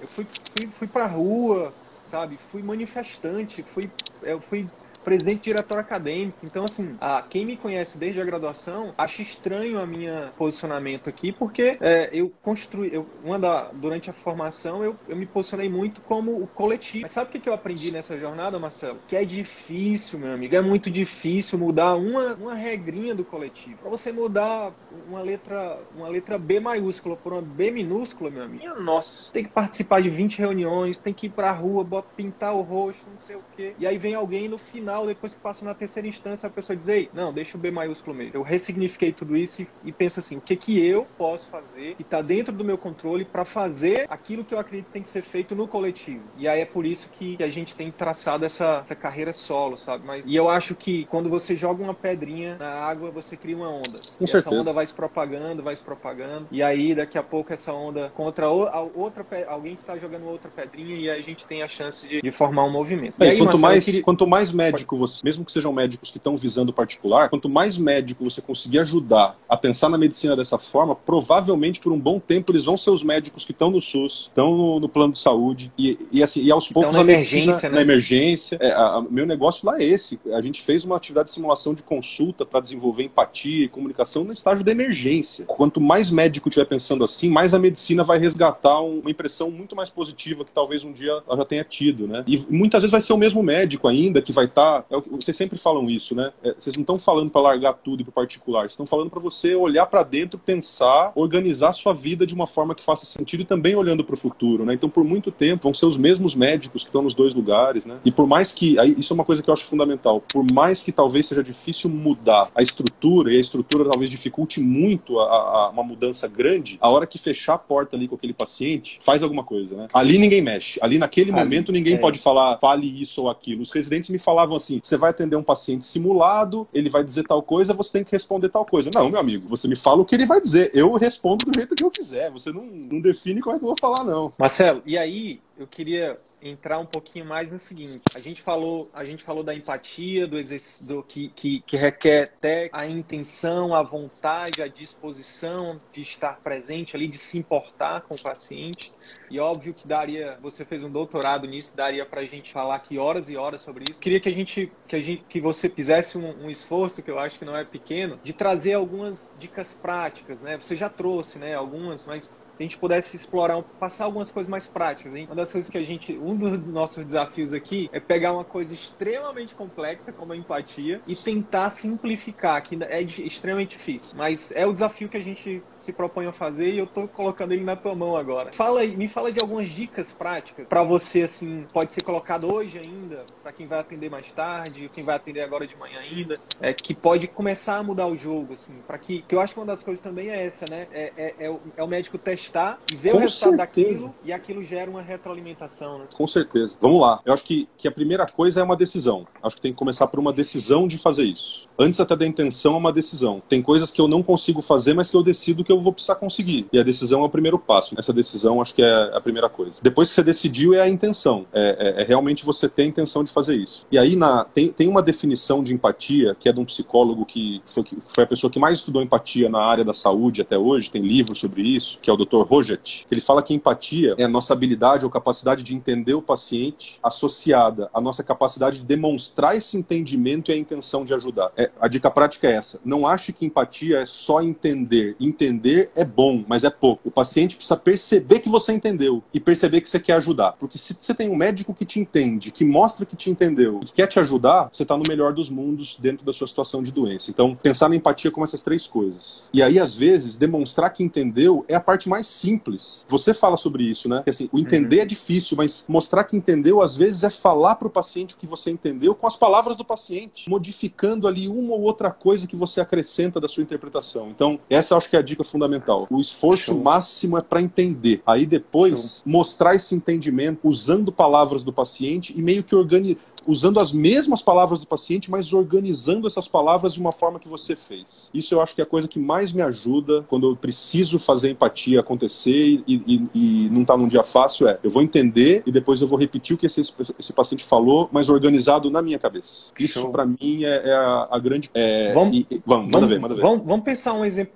eu fui, fui, fui pra rua, sabe? Fui manifestante, fui, eu fui presidente diretor acadêmico. Então, assim, a, quem me conhece desde a graduação acha estranho a minha posicionamento aqui, porque é, eu construí, eu, uma da, durante a formação, eu, eu me posicionei muito como o coletivo. Mas sabe o que, eu aprendi nessa jornada, Marcelo? Que é difícil, meu amigo, é muito difícil mudar uma, uma regrinha do coletivo. Para você mudar uma letra, uma letra B maiúscula por uma B minúscula, meu amigo, nossa, tem que participar de 20 reuniões, tem que ir pra rua, pintar o rosto, não sei o quê. E aí vem alguém no final depois que passa na terceira instância, a pessoa diz, ei, não, deixa o B maiúsculo mesmo. Eu ressignifiquei tudo isso e, e penso assim, o que que eu posso fazer que está dentro do meu controle para fazer aquilo que eu acredito que tem que ser feito no coletivo. E aí é por isso que, a gente tem traçado essa, essa carreira solo, sabe? Mas, e eu acho que quando você joga uma pedrinha na água, você cria uma onda. Com e certeza. essa onda vai se propagando, vai se propagando. E aí, daqui a pouco, essa onda contra outra, alguém que está jogando outra pedrinha e aí a gente tem a chance de, de formar um movimento. É, aí, quanto, mais, queria... quanto mais médico médico você, mesmo que sejam médicos que estão visando particular, quanto mais médico você conseguir ajudar a pensar na medicina dessa forma, provavelmente por um bom tempo eles vão ser os médicos que estão no SUS, estão no, no plano de saúde e, e assim e aos poucos na emergência, medicina, né? na emergência. É, a, a, meu negócio lá é esse. A gente fez uma atividade de simulação de consulta para desenvolver empatia e comunicação no estágio da emergência. Quanto mais médico estiver pensando assim, mais a medicina vai resgatar uma impressão muito mais positiva que talvez um dia ela já tenha tido, né? E muitas vezes vai ser o mesmo médico ainda que vai estar. Tá, é vocês sempre falam isso, né? É, vocês não estão falando para largar tudo e para particular, vocês estão falando para você olhar para dentro, pensar, organizar sua vida de uma forma que faça sentido e também olhando para o futuro, né? Então, por muito tempo, vão ser os mesmos médicos que estão nos dois lugares, né? E por mais que, aí, isso é uma coisa que eu acho fundamental, por mais que talvez seja difícil mudar a estrutura, e a estrutura talvez dificulte muito a, a, uma mudança grande, a hora que fechar a porta ali com aquele paciente, faz alguma coisa, né? Ali ninguém mexe. Ali naquele ali, momento ninguém é. pode falar, fale isso ou aquilo. Os residentes me falavam assim: você vai atender um paciente simulado, ele vai dizer tal coisa, você tem que responder tal coisa. Não, meu amigo, você me fala o que ele vai dizer. Eu respondo do jeito que eu quiser. Você não, não define como é que eu vou falar, não. Marcelo, e aí eu queria entrar um pouquinho mais no seguinte. A gente falou, a gente falou da empatia, do do, que, que, que requer até a intenção, a vontade, a disposição de estar presente ali, de se importar com o paciente. E óbvio que daria, você fez um doutorado nisso, daria para a gente falar aqui horas e horas sobre isso. Queria que a gente, que a gente, que você fizesse um, um esforço que eu acho que não é pequeno, de trazer algumas dicas práticas, né? Você já trouxe, né? Algumas, mas a gente pudesse explorar, passar algumas coisas mais práticas. Hein? Uma das coisas que a gente, um dos nossos desafios aqui é pegar uma coisa extremamente complexa como a empatia e tentar simplificar, que é extremamente difícil, mas é o desafio que a gente se propõe a fazer e eu tô colocando ele na tua mão agora. Fala aí, me fala de algumas dicas práticas para você assim, pode ser colocado hoje ainda, para quem vai atender mais tarde, quem vai atender agora de manhã ainda, é que pode começar a mudar o jogo assim, para que, que eu acho que uma das coisas também é essa, né? É, é, é, o, é o médico testar testar e ver Com o resultado certeza. daquilo e aquilo gera uma retroalimentação, né? Com certeza. Vamos lá. Eu acho que, que a primeira coisa é uma decisão. Acho que tem que começar por uma decisão de fazer isso. Antes até da intenção é uma decisão. Tem coisas que eu não consigo fazer, mas que eu decido que eu vou precisar conseguir. E a decisão é o primeiro passo. Essa decisão acho que é a primeira coisa. Depois que você decidiu é a intenção. É, é, é realmente você ter a intenção de fazer isso. E aí na, tem, tem uma definição de empatia que é de um psicólogo que foi, que foi a pessoa que mais estudou empatia na área da saúde até hoje. Tem livros sobre isso, que é o. Dr. Roget, ele fala que empatia é a nossa habilidade ou capacidade de entender o paciente associada à nossa capacidade de demonstrar esse entendimento e a intenção de ajudar. É, é, a dica prática é essa. Não ache que empatia é só entender. Entender é bom, mas é pouco. O paciente precisa perceber que você entendeu e perceber que você quer ajudar. Porque se você tem um médico que te entende, que mostra que te entendeu, que quer te ajudar, você está no melhor dos mundos dentro da sua situação de doença. Então, pensar na empatia como essas três coisas. E aí, às vezes, demonstrar que entendeu é a parte mais simples. Você fala sobre isso, né? Assim, o entender uhum. é difícil, mas mostrar que entendeu, às vezes, é falar para o paciente o que você entendeu com as palavras do paciente, modificando ali uma ou outra coisa que você acrescenta da sua interpretação. Então, essa acho que é a dica fundamental. O esforço Show. máximo é para entender. Aí depois, Show. mostrar esse entendimento usando palavras do paciente e meio que organizar usando as mesmas palavras do paciente, mas organizando essas palavras de uma forma que você fez. Isso eu acho que é a coisa que mais me ajuda quando eu preciso fazer empatia acontecer e, e, e não está num dia fácil. É, eu vou entender e depois eu vou repetir o que esse, esse paciente falou, mas organizado na minha cabeça. Isso para mim é, é a, a, grande. É, vamos, e, vamos, manda vamos, ver, manda ver. Vamos, vamos pensar um exemplo,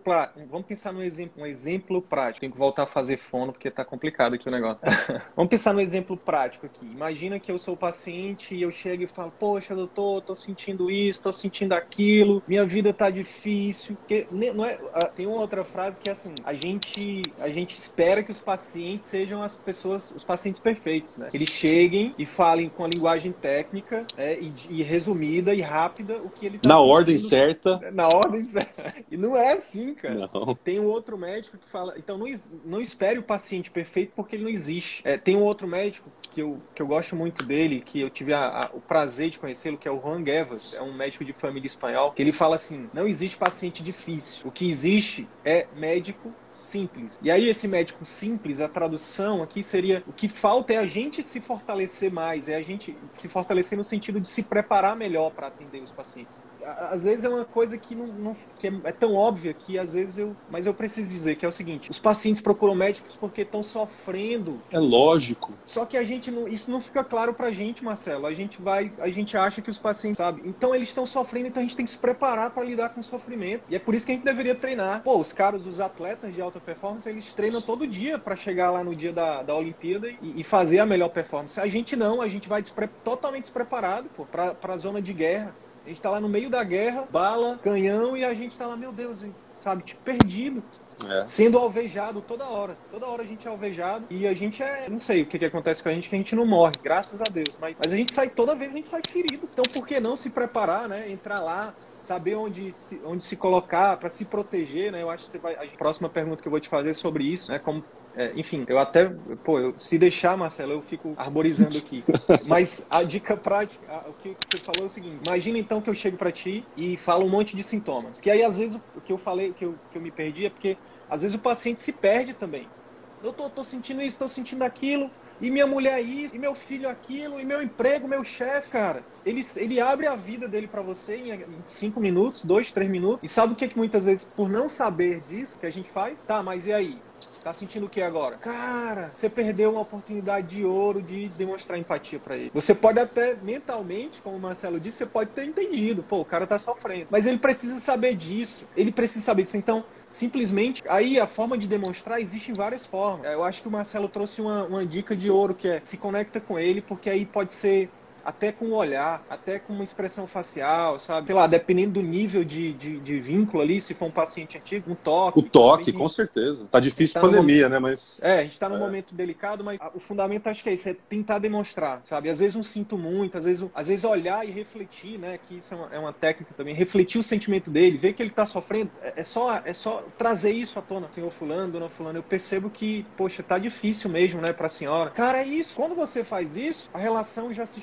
vamos pensar num exemplo, um exemplo prático. Tenho que voltar a fazer fono porque tá complicado aqui o negócio. vamos pensar no exemplo prático aqui. Imagina que eu sou o paciente e eu chega e fala: Poxa, doutor, tô sentindo isso, tô sentindo aquilo, minha vida tá difícil. Porque não é, tem uma outra frase que é assim: a gente, a gente espera que os pacientes sejam as pessoas, os pacientes perfeitos, né? Que eles cheguem e falem com a linguagem técnica é, e, e, resumida e rápida o que ele tá Na ordem certa. Na ordem certa. E não é assim, cara. Não. Tem um outro médico que fala: então não, não espere o paciente perfeito porque ele não existe. É, tem um outro médico que eu, que eu gosto muito dele, que eu tive a, o prazer prazer de conhecê-lo, que é o Juan Guevas, é um médico de família espanhol, que ele fala assim: não existe paciente difícil. O que existe é médico simples. E aí, esse médico simples, a tradução aqui seria: o que falta é a gente se fortalecer mais, é a gente se fortalecer no sentido de se preparar melhor para atender os pacientes. Às vezes é uma coisa que, não, não que é, é tão óbvia que às vezes eu. Mas eu preciso dizer que é o seguinte: os pacientes procuram médicos porque estão sofrendo. É lógico. Só que a gente não, isso não fica claro pra gente, Marcelo. A gente vai, a gente acha que os pacientes, sabe? Então eles estão sofrendo, então a gente tem que se preparar para lidar com o sofrimento. E é por isso que a gente deveria treinar. Pô, os caras, os atletas de alta performance, eles treinam todo dia para chegar lá no dia da, da Olimpíada e, e, fazer a melhor performance. A gente não, a gente vai despre totalmente despreparado para a zona de guerra. A gente tá lá no meio da guerra, bala, canhão, e a gente tá lá, meu Deus, sabe, tipo, perdido. É. Sendo alvejado toda hora. Toda hora a gente é alvejado e a gente é. Não sei o que, que acontece com a gente, que a gente não morre, graças a Deus. Mas, mas a gente sai, toda vez a gente sai ferido. Então por que não se preparar, né? Entrar lá, saber onde se, onde se colocar para se proteger, né? Eu acho que você vai. A próxima pergunta que eu vou te fazer é sobre isso, né? Como é, enfim, eu até, pô, eu, se deixar, Marcelo, eu fico arborizando aqui. Mas a dica prática, a, o que você falou é o seguinte: imagina então que eu chego para ti e falo um monte de sintomas. Que aí às vezes o que eu falei, que eu, que eu me perdi é porque às vezes o paciente se perde também. Eu tô, tô sentindo isso, tô sentindo aquilo e minha mulher isso, e meu filho aquilo, e meu emprego, meu chefe, cara. Ele, ele abre a vida dele para você em cinco minutos, dois, três minutos. E sabe o que, que muitas vezes, por não saber disso, que a gente faz? Tá, mas e aí? Tá sentindo o que agora? Cara, você perdeu uma oportunidade de ouro de demonstrar empatia para ele. Você pode até mentalmente, como o Marcelo disse, você pode ter entendido, pô, o cara tá sofrendo. Mas ele precisa saber disso. Ele precisa saber disso. Então, simplesmente aí a forma de demonstrar existe em várias formas. Eu acho que o Marcelo trouxe uma, uma dica de ouro que é se conecta com ele, porque aí pode ser até com o olhar, até com uma expressão facial, sabe? Sei lá, dependendo do nível de, de, de vínculo ali, se for um paciente antigo, um toque. O toque, com certeza. Tá difícil tá pandemia, momento, né? Mas. É, a gente tá num é. momento delicado, mas o fundamento acho que é isso, é tentar demonstrar, sabe? Às vezes não sinto muito, às vezes, às vezes olhar e refletir, né? Que isso é uma, é uma técnica também, refletir o sentimento dele, ver que ele tá sofrendo. É, é, só, é só trazer isso à tona. Senhor fulano, dona fulano, eu percebo que, poxa, tá difícil mesmo, né, pra senhora. Cara, é isso. Quando você faz isso, a relação já se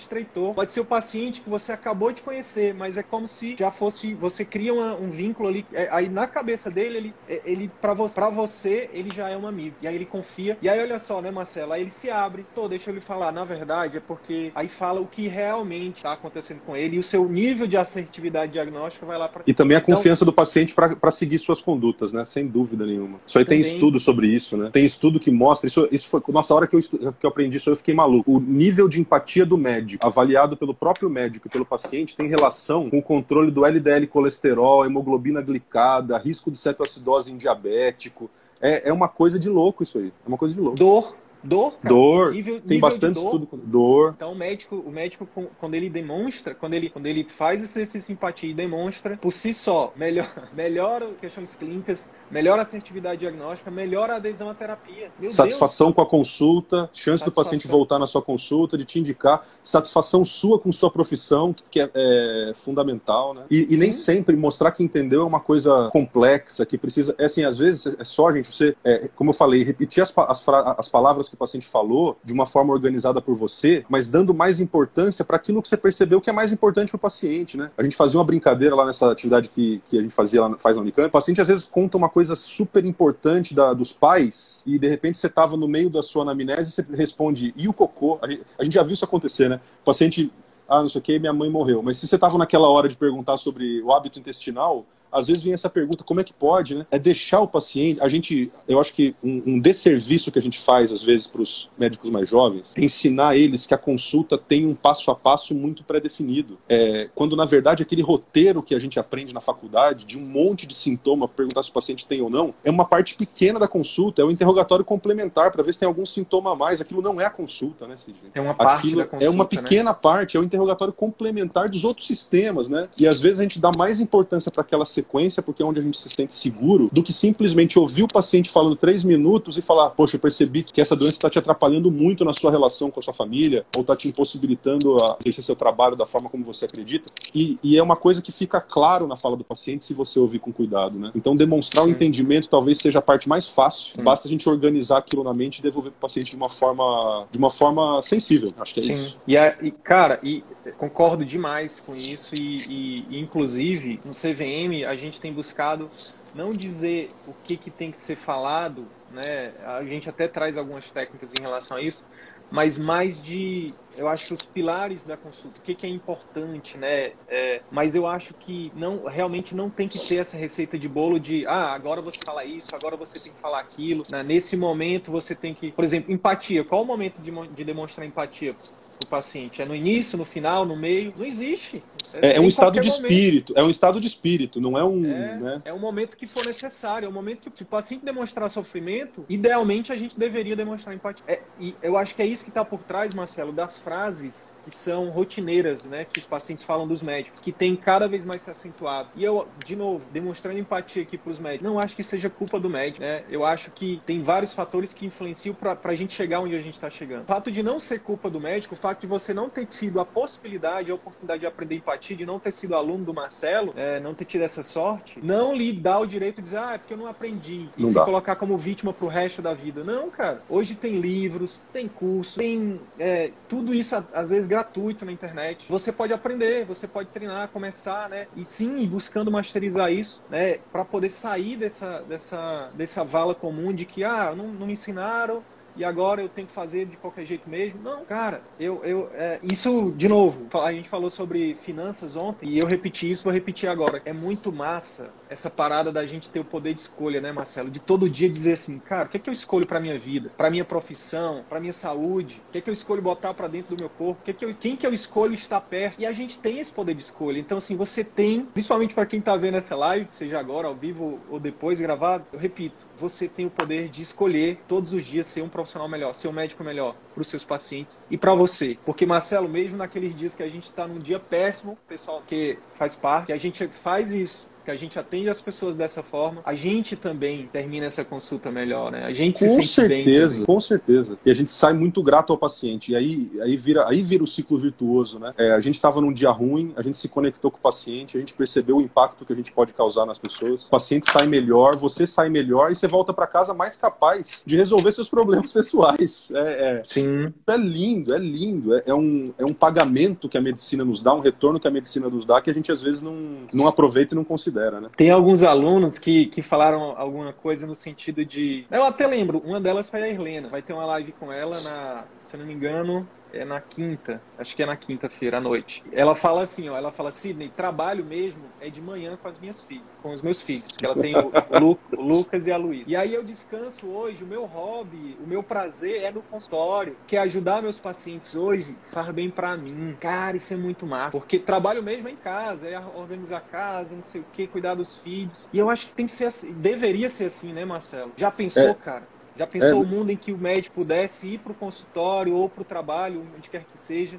Pode ser o paciente que você acabou de conhecer, mas é como se já fosse. Você cria uma, um vínculo ali. É, aí na cabeça dele, ele, é, ele para você, pra você, ele já é um amigo. E aí ele confia. E aí olha só, né, Marcelo? Aí ele se abre. Tô, deixa eu lhe falar. Na verdade, é porque aí fala o que realmente está acontecendo com ele e o seu nível de assertividade diagnóstica vai lá para. E também a então, confiança do paciente para seguir suas condutas, né? Sem dúvida nenhuma. Isso aí também... tem estudo sobre isso, né? Tem estudo que mostra. Isso, isso foi. Nossa, a hora que eu, que eu aprendi isso, eu fiquei maluco. O nível de empatia do médico, avaliado pelo próprio médico e pelo paciente, tem relação com o controle do LDL colesterol, hemoglobina glicada, risco de cetoacidose em diabético. É, é uma coisa de louco isso aí. É uma coisa de louco. Dor, Dor, cara. Dor. Nível, tem nível bastante dor. estudo com dor. Então o médico, o médico quando ele demonstra, quando ele, quando ele faz esse simpatia e demonstra por si só, melhor, melhora questões clínicas, melhora a assertividade diagnóstica, melhora a adesão à terapia. Meu satisfação Deus. com a consulta, chance satisfação. do paciente voltar na sua consulta, de te indicar, satisfação sua com sua profissão, que é, é fundamental, né? E, e nem sempre mostrar que entendeu é uma coisa complexa, que precisa. É assim, às vezes é só, gente, você, é, como eu falei, repetir as, as, as palavras que o paciente falou de uma forma organizada por você, mas dando mais importância para aquilo que você percebeu que é mais importante para o paciente, né? A gente fazia uma brincadeira lá nessa atividade que, que a gente fazia lá, faz na Unicamp. O paciente às vezes conta uma coisa super importante da, dos pais e de repente você estava no meio da sua anamnese e você responde, e o cocô? A gente, a gente já viu isso acontecer, né? O paciente ah, não sei o que, minha mãe morreu. Mas se você estava naquela hora de perguntar sobre o hábito intestinal, às vezes vem essa pergunta, como é que pode, né? É deixar o paciente. A gente, eu acho que um, um desserviço que a gente faz, às vezes, para os médicos mais jovens, é ensinar eles que a consulta tem um passo a passo muito pré-definido. É, quando, na verdade, aquele roteiro que a gente aprende na faculdade, de um monte de sintoma, perguntar se o paciente tem ou não, é uma parte pequena da consulta, é um interrogatório complementar para ver se tem algum sintoma a mais. Aquilo não é a consulta, né, Cid? É uma parte Aquilo da consulta, É uma né? pequena né? parte, é o um interrogatório complementar dos outros sistemas, né? E às vezes a gente dá mais importância para aquela sequência, porque é onde a gente se sente seguro, do que simplesmente ouvir o paciente falando três minutos e falar: Poxa, eu percebi que essa doença está te atrapalhando muito na sua relação com a sua família, ou está te impossibilitando a exercer seu trabalho da forma como você acredita. E, e, é uma coisa que fica claro na fala do paciente se você ouvir com cuidado, né? Então, demonstrar o entendimento talvez seja a parte mais fácil. Sim. Basta a gente organizar aquilo na mente e devolver para o paciente de uma forma, de uma forma sensível. Acho que é Sim. isso. E, a, e, cara, e concordo demais com isso e, e, e inclusive no CVM a gente tem buscado não dizer o que, que tem que ser falado, né? A gente até traz algumas técnicas em relação a isso, mas mais de, eu acho, os pilares da consulta, o que, que é importante, né? É, mas eu acho que não, realmente não tem que ter essa receita de bolo de, ah, agora você fala isso, agora você tem que falar aquilo, né? nesse momento você tem que, por exemplo, empatia. Qual o momento de, de demonstrar empatia? O paciente? É no início, no final, no meio? Não existe. É, é um estado de momento. espírito, é um estado de espírito, não é um. É, né? é um momento que for necessário, é um momento que, se o paciente demonstrar sofrimento, idealmente a gente deveria demonstrar empatia. É, e eu acho que é isso que está por trás, Marcelo, das frases que são rotineiras, né, que os pacientes falam dos médicos, que tem cada vez mais se acentuado. E eu, de novo, demonstrando empatia aqui para os médicos, não acho que seja culpa do médico, né? Eu acho que tem vários fatores que influenciam para a gente chegar onde a gente está chegando. O fato de não ser culpa do médico, o fato de você não ter tido a possibilidade, a oportunidade de aprender empatia, de não ter sido aluno do Marcelo, é, não ter tido essa sorte, não lhe dá o direito de dizer, ah, é porque eu não aprendi, e não se dá. colocar como vítima pro resto da vida. Não, cara. Hoje tem livros, tem curso, tem é, tudo isso às vezes gratuito na internet. Você pode aprender, você pode treinar, começar, né? E sim, buscando masterizar isso, né? Para poder sair dessa, dessa, dessa vala comum de que, ah, não, não me ensinaram, e agora eu tenho que fazer de qualquer jeito mesmo. Não, cara, eu, eu é, isso, de novo, a gente falou sobre finanças ontem e eu repeti isso, vou repetir agora. É muito massa essa parada da gente ter o poder de escolha, né, Marcelo? De todo dia dizer assim, cara, o que é que eu escolho para minha vida, para minha profissão, para minha saúde? O que é que eu escolho botar para dentro do meu corpo? Que é que eu, quem que eu escolho estar perto? E a gente tem esse poder de escolha. Então, assim, você tem, principalmente para quem tá vendo essa live, seja agora ao vivo ou depois gravado, eu repito, você tem o poder de escolher todos os dias ser um profissional melhor, ser um médico melhor para os seus pacientes e para você. Porque, Marcelo, mesmo naqueles dias que a gente está num dia péssimo, pessoal que faz parte, a gente faz isso que a gente atende as pessoas dessa forma, a gente também termina essa consulta melhor, né? A gente com se sente certeza, bem. Com certeza. E a gente sai muito grato ao paciente. E aí, aí, vira, aí vira o ciclo virtuoso, né? É, a gente estava num dia ruim, a gente se conectou com o paciente, a gente percebeu o impacto que a gente pode causar nas pessoas. O paciente sai melhor, você sai melhor e você volta para casa mais capaz de resolver seus problemas pessoais. É, é, Sim. É lindo, é lindo. É, é, um, é um pagamento que a medicina nos dá, um retorno que a medicina nos dá que a gente às vezes não, não aproveita e não considera considera, né? Tem alguns alunos que, que falaram alguma coisa no sentido de. Eu até lembro, uma delas foi a Irlena. Vai ter uma live com ela na, se eu não me engano, é na quinta, acho que é na quinta-feira à noite. Ela fala assim, ó, ela fala, Sidney, trabalho mesmo é de manhã com as minhas filhas, com os meus filhos, que ela tem o, Lu, o Lucas e a Luísa. E aí eu descanso hoje, o meu hobby, o meu prazer é no consultório, que é ajudar meus pacientes hoje faz bem para mim. Cara, isso é muito massa, porque trabalho mesmo é em casa, é organizar a casa, não sei o que, cuidar dos filhos. E eu acho que tem que ser assim, deveria ser assim, né, Marcelo? Já pensou, é. cara? Já pensou é. o mundo em que o médico pudesse ir para o consultório ou para o trabalho, onde quer que seja,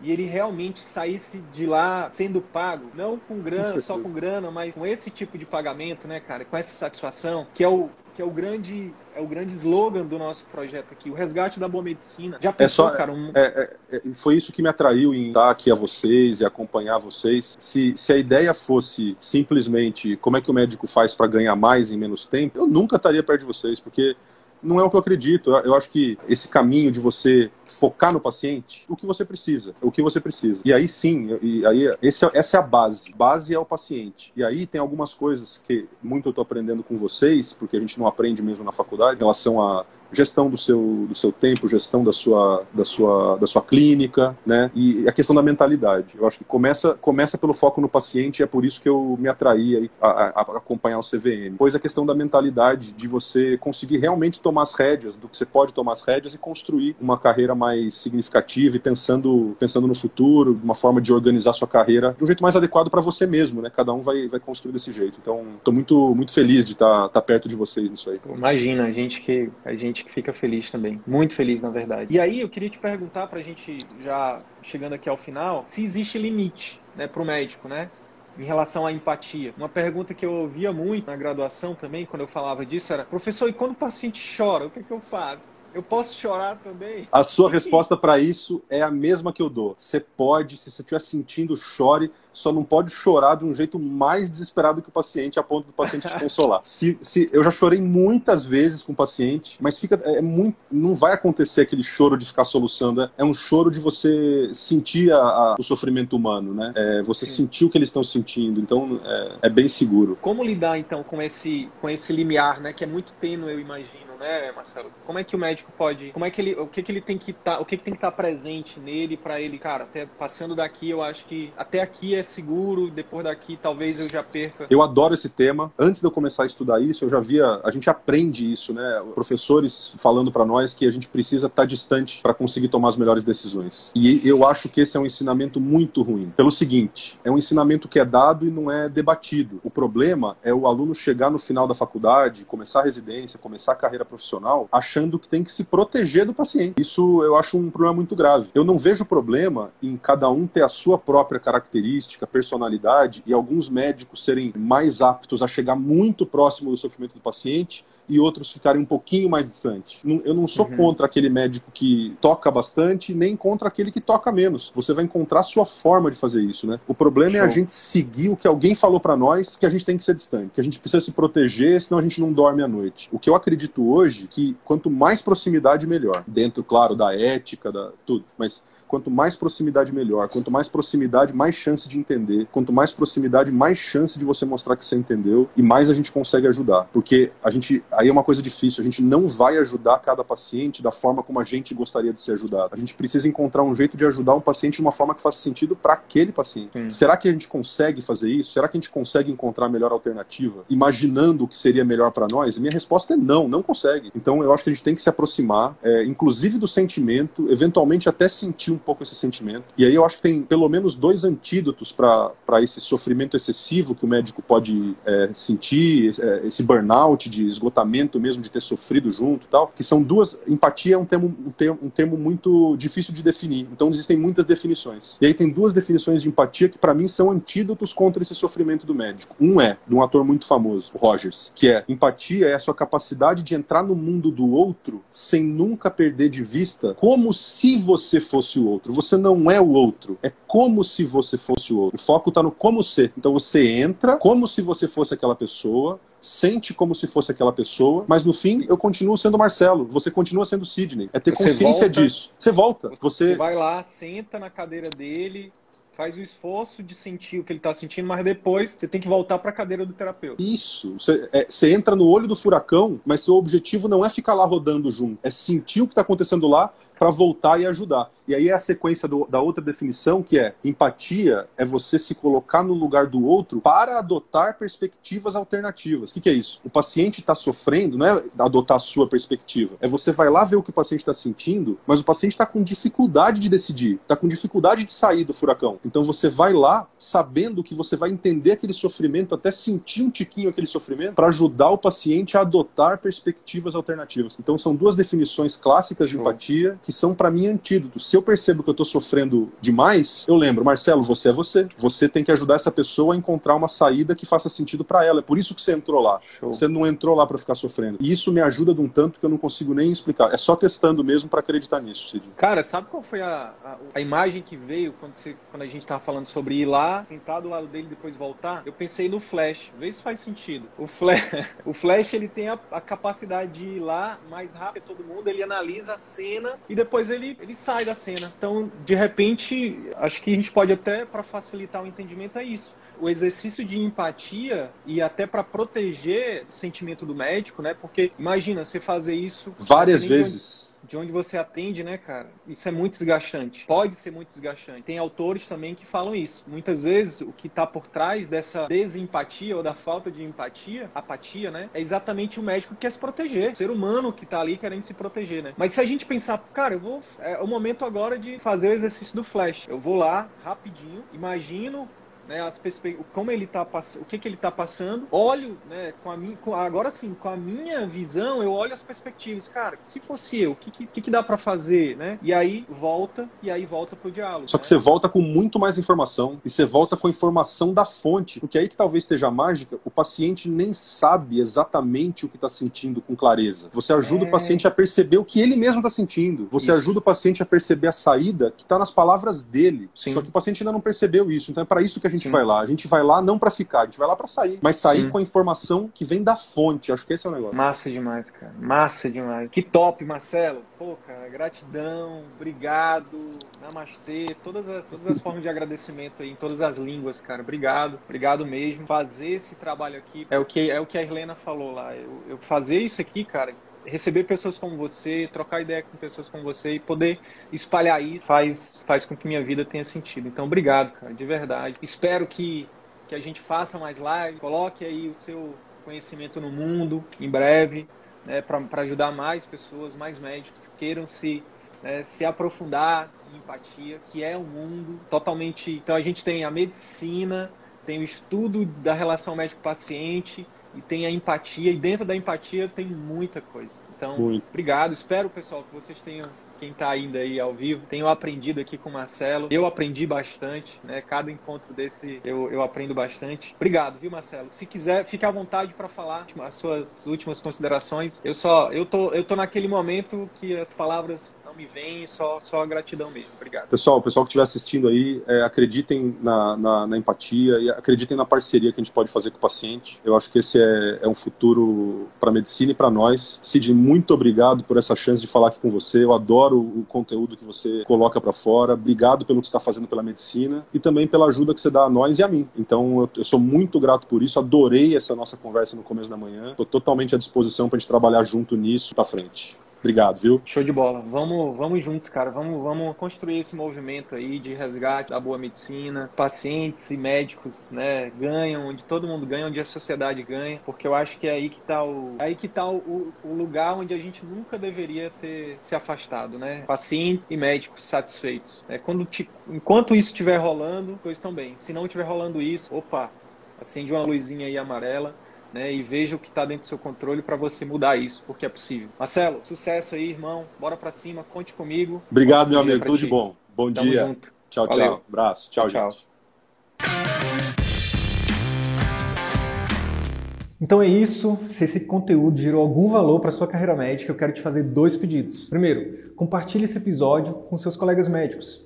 e ele realmente saísse de lá sendo pago, não com grana, com só com grana, mas com esse tipo de pagamento, né, cara, com essa satisfação, que é o que é o grande é o grande slogan do nosso projeto aqui, o resgate da boa medicina. Já pensou, é só, cara? Um... É, é, é, foi isso que me atraiu em estar aqui a vocês e acompanhar vocês. Se, se a ideia fosse simplesmente como é que o médico faz para ganhar mais em menos tempo, eu nunca estaria perto de vocês, porque não é o que eu acredito. Eu, acho que esse caminho de você focar no paciente, o que você precisa, o que você precisa. E aí sim, e aí esse, é, essa é a base. Base é o paciente. E aí tem algumas coisas que muito eu estou aprendendo com vocês, porque a gente não aprende mesmo na faculdade, em relação a gestão do seu, do seu tempo, gestão da sua, da sua, da sua clínica, né? E a questão da mentalidade. Eu acho que começa, começa pelo foco no paciente e é por isso que eu me atraí a, a, a acompanhar o CVM. Depois a questão da mentalidade, de você conseguir realmente tomar as rédeas, do que você pode tomar as rédeas e construir uma carreira mais significativa e pensando, pensando no futuro, uma forma de organizar sua carreira de um jeito mais adequado para você mesmo, né? Cada um vai, vai construir desse jeito. Então, estou muito, muito feliz de estar tá, tá perto de vocês nisso aí. Imagina, a gente que a gente gente que fica feliz também. Muito feliz, na verdade. E aí, eu queria te perguntar, pra gente já chegando aqui ao final, se existe limite, né, pro médico, né? Em relação à empatia. Uma pergunta que eu ouvia muito na graduação também, quando eu falava disso, era: professor, e quando o paciente chora, o que, é que eu faço? Eu posso chorar também? A sua resposta para isso é a mesma que eu dou. Você pode, se você estiver sentindo, chore, só não pode chorar de um jeito mais desesperado que o paciente, a ponto do paciente te consolar. Se, se, eu já chorei muitas vezes com o paciente, mas fica, é, muito, não vai acontecer aquele choro de ficar soluçando. É, é um choro de você sentir a, a, o sofrimento humano, né? É, você Sim. sentir o que eles estão sentindo. Então, é, é bem seguro. Como lidar, então, com esse, com esse limiar, né? Que é muito tênue, eu imagino né, Marcelo? Como é que o médico pode, como é que ele, o que que ele tem que tá, o que que tem que estar tá presente nele para ele, cara, até passando daqui, eu acho que até aqui é seguro, depois daqui talvez eu já perca. Eu adoro esse tema. Antes de eu começar a estudar isso, eu já via, a gente aprende isso, né? Professores falando para nós que a gente precisa estar tá distante para conseguir tomar as melhores decisões. E eu acho que esse é um ensinamento muito ruim. Pelo seguinte, é um ensinamento que é dado e não é debatido. O problema é o aluno chegar no final da faculdade, começar a residência, começar a carreira profissional achando que tem que se proteger do paciente. Isso eu acho um problema muito grave. Eu não vejo problema em cada um ter a sua própria característica, personalidade e alguns médicos serem mais aptos a chegar muito próximo do sofrimento do paciente e outros ficarem um pouquinho mais distantes. Eu não sou uhum. contra aquele médico que toca bastante, nem contra aquele que toca menos. Você vai encontrar a sua forma de fazer isso, né? O problema Show. é a gente seguir o que alguém falou para nós que a gente tem que ser distante, que a gente precisa se proteger, senão a gente não dorme à noite. O que eu acredito hoje que quanto mais proximidade melhor, dentro claro da ética, da tudo, mas Quanto mais proximidade, melhor. Quanto mais proximidade, mais chance de entender. Quanto mais proximidade, mais chance de você mostrar que você entendeu e mais a gente consegue ajudar. Porque a gente, aí é uma coisa difícil, a gente não vai ajudar cada paciente da forma como a gente gostaria de ser ajudado. A gente precisa encontrar um jeito de ajudar um paciente de uma forma que faça sentido para aquele paciente. Sim. Será que a gente consegue fazer isso? Será que a gente consegue encontrar a melhor alternativa, imaginando o que seria melhor para nós? minha resposta é não, não consegue. Então eu acho que a gente tem que se aproximar, é, inclusive do sentimento, eventualmente até sentir um pouco esse sentimento. E aí eu acho que tem pelo menos dois antídotos para esse sofrimento excessivo que o médico pode é, sentir, é, esse burnout de esgotamento mesmo, de ter sofrido junto e tal, que são duas. Empatia é um termo, um termo, um termo muito difícil de definir. Então existem muitas definições. E aí tem duas definições de empatia que para mim são antídotos contra esse sofrimento do médico. Um é de um ator muito famoso, Rogers, que é empatia é a sua capacidade de entrar no mundo do outro sem nunca perder de vista como se você fosse o o outro. Você não é o outro. É como se você fosse o outro. O foco está no como ser. Então você entra como se você fosse aquela pessoa, sente como se fosse aquela pessoa, mas no fim eu continuo sendo Marcelo, você continua sendo Sidney. É ter você consciência volta, disso. Você volta. Você... você vai lá, senta na cadeira dele, faz o esforço de sentir o que ele está sentindo, mas depois você tem que voltar para a cadeira do terapeuta. Isso. Você, é, entra no olho do furacão, mas seu objetivo não é ficar lá rodando junto, é sentir o que está acontecendo lá para voltar e ajudar. E aí é a sequência do, da outra definição, que é empatia é você se colocar no lugar do outro para adotar perspectivas alternativas. O que, que é isso? O paciente está sofrendo, não é adotar a sua perspectiva. É você vai lá ver o que o paciente está sentindo, mas o paciente está com dificuldade de decidir, está com dificuldade de sair do furacão. Então você vai lá sabendo que você vai entender aquele sofrimento, até sentir um tiquinho aquele sofrimento, para ajudar o paciente a adotar perspectivas alternativas. Então são duas definições clássicas de empatia que são para mim antídotos eu percebo que eu estou sofrendo demais, eu lembro, Marcelo, você é você. Você tem que ajudar essa pessoa a encontrar uma saída que faça sentido para ela. É por isso que você entrou lá. Show. Você não entrou lá para ficar sofrendo. E isso me ajuda de um tanto que eu não consigo nem explicar. É só testando mesmo para acreditar nisso, Cid. Cara, sabe qual foi a, a, a imagem que veio quando, você, quando a gente estava falando sobre ir lá, sentar do lado dele e depois voltar? Eu pensei no Flash. Vê se faz sentido. O Flash, o Flash ele tem a, a capacidade de ir lá mais rápido que todo mundo, ele analisa a cena e depois ele, ele sai da cena cena. Então, de repente, acho que a gente pode até, para facilitar o entendimento, é isso. O exercício de empatia e até para proteger o sentimento do médico, né? Porque imagina você fazer isso várias vezes de onde você atende, né, cara? Isso é muito desgastante. Pode ser muito desgastante. Tem autores também que falam isso. Muitas vezes o que está por trás dessa desempatia ou da falta de empatia, apatia, né, é exatamente o médico que quer se proteger. O ser humano que está ali querendo se proteger, né? Mas se a gente pensar, cara, eu vou. É o momento agora de fazer o exercício do flash. Eu vou lá rapidinho, imagino né, as como ele tá o que, que ele está passando, olho, né, com a minha, agora sim, com a minha visão, eu olho as perspectivas, cara, se fosse eu, o que, que, que dá para fazer, né? E aí volta, e aí volta pro diálogo. Só que você volta com muito mais informação, e você volta com a informação da fonte, porque aí que talvez esteja a mágica, o paciente nem sabe exatamente o que está sentindo com clareza. Você ajuda é... o paciente a perceber o que ele mesmo está sentindo. Você isso. ajuda o paciente a perceber a saída que está nas palavras dele. Sim. Só que o paciente ainda não percebeu isso. Então é para isso que a gente gente Sim. vai lá. A gente vai lá não para ficar, a gente vai lá para sair. Mas sair Sim. com a informação que vem da fonte. Acho que esse é o negócio. Massa demais, cara. Massa demais. Que top, Marcelo. Pô, cara, gratidão, obrigado, namastê, todas as, todas as formas de agradecimento aí, em todas as línguas, cara. Obrigado, obrigado mesmo. Fazer esse trabalho aqui é o que, é o que a Helena falou lá. Eu, eu fazer isso aqui, cara, receber pessoas como você, trocar ideia com pessoas como você e poder espalhar isso faz, faz com que minha vida tenha sentido. Então, obrigado, cara, de verdade. Espero que, que a gente faça mais live, coloque aí o seu conhecimento no mundo em breve, né, para ajudar mais pessoas, mais médicos que queiram se, né, se aprofundar em empatia, que é um mundo totalmente. Então, a gente tem a medicina, tem o estudo da relação médico-paciente e tem a empatia, e dentro da empatia tem muita coisa. Então, Muito. obrigado. Espero, pessoal, que vocês tenham quem está ainda aí ao vivo. Tenho aprendido aqui com o Marcelo. Eu aprendi bastante, né? Cada encontro desse eu, eu aprendo bastante. Obrigado, viu, Marcelo? Se quiser, fique à vontade para falar as suas últimas considerações. Eu só, eu tô, eu tô naquele momento que as palavras me vem, só, só gratidão mesmo. Obrigado. Pessoal, o pessoal que estiver assistindo aí, é, acreditem na, na, na, empatia e acreditem na parceria que a gente pode fazer com o paciente. Eu acho que esse é, é um futuro para a medicina e para nós. Cid, muito obrigado por essa chance de falar aqui com você. Eu adoro o conteúdo que você coloca para fora. Obrigado pelo que está fazendo pela medicina e também pela ajuda que você dá a nós e a mim. Então, eu, eu sou muito grato por isso. Adorei essa nossa conversa no começo da manhã. Estou totalmente à disposição para a gente trabalhar junto nisso para frente. Obrigado, viu? Show de bola. Vamos, vamos juntos, cara. Vamos, vamos construir esse movimento aí de resgate da boa medicina. Pacientes e médicos, né, ganham, onde todo mundo ganha, onde a sociedade ganha, porque eu acho que é aí que tá o, é aí que tá o, o lugar onde a gente nunca deveria ter se afastado, né? Pacientes e médicos satisfeitos. É quando enquanto isso estiver rolando, coisas estão bem. Se não estiver rolando isso, opa, acende uma luzinha aí amarela né, e veja o que está dentro do seu controle para você mudar isso, porque é possível. Marcelo, sucesso aí, irmão. Bora para cima, conte comigo. Obrigado, meu amigo. Tudo de bom. Bom Tamo dia. Junto. Tchau, Valeu. tchau. Abraço. Tchau, tchau, gente. Então é isso. Se esse conteúdo gerou algum valor para sua carreira médica, eu quero te fazer dois pedidos. Primeiro, compartilhe esse episódio com seus colegas médicos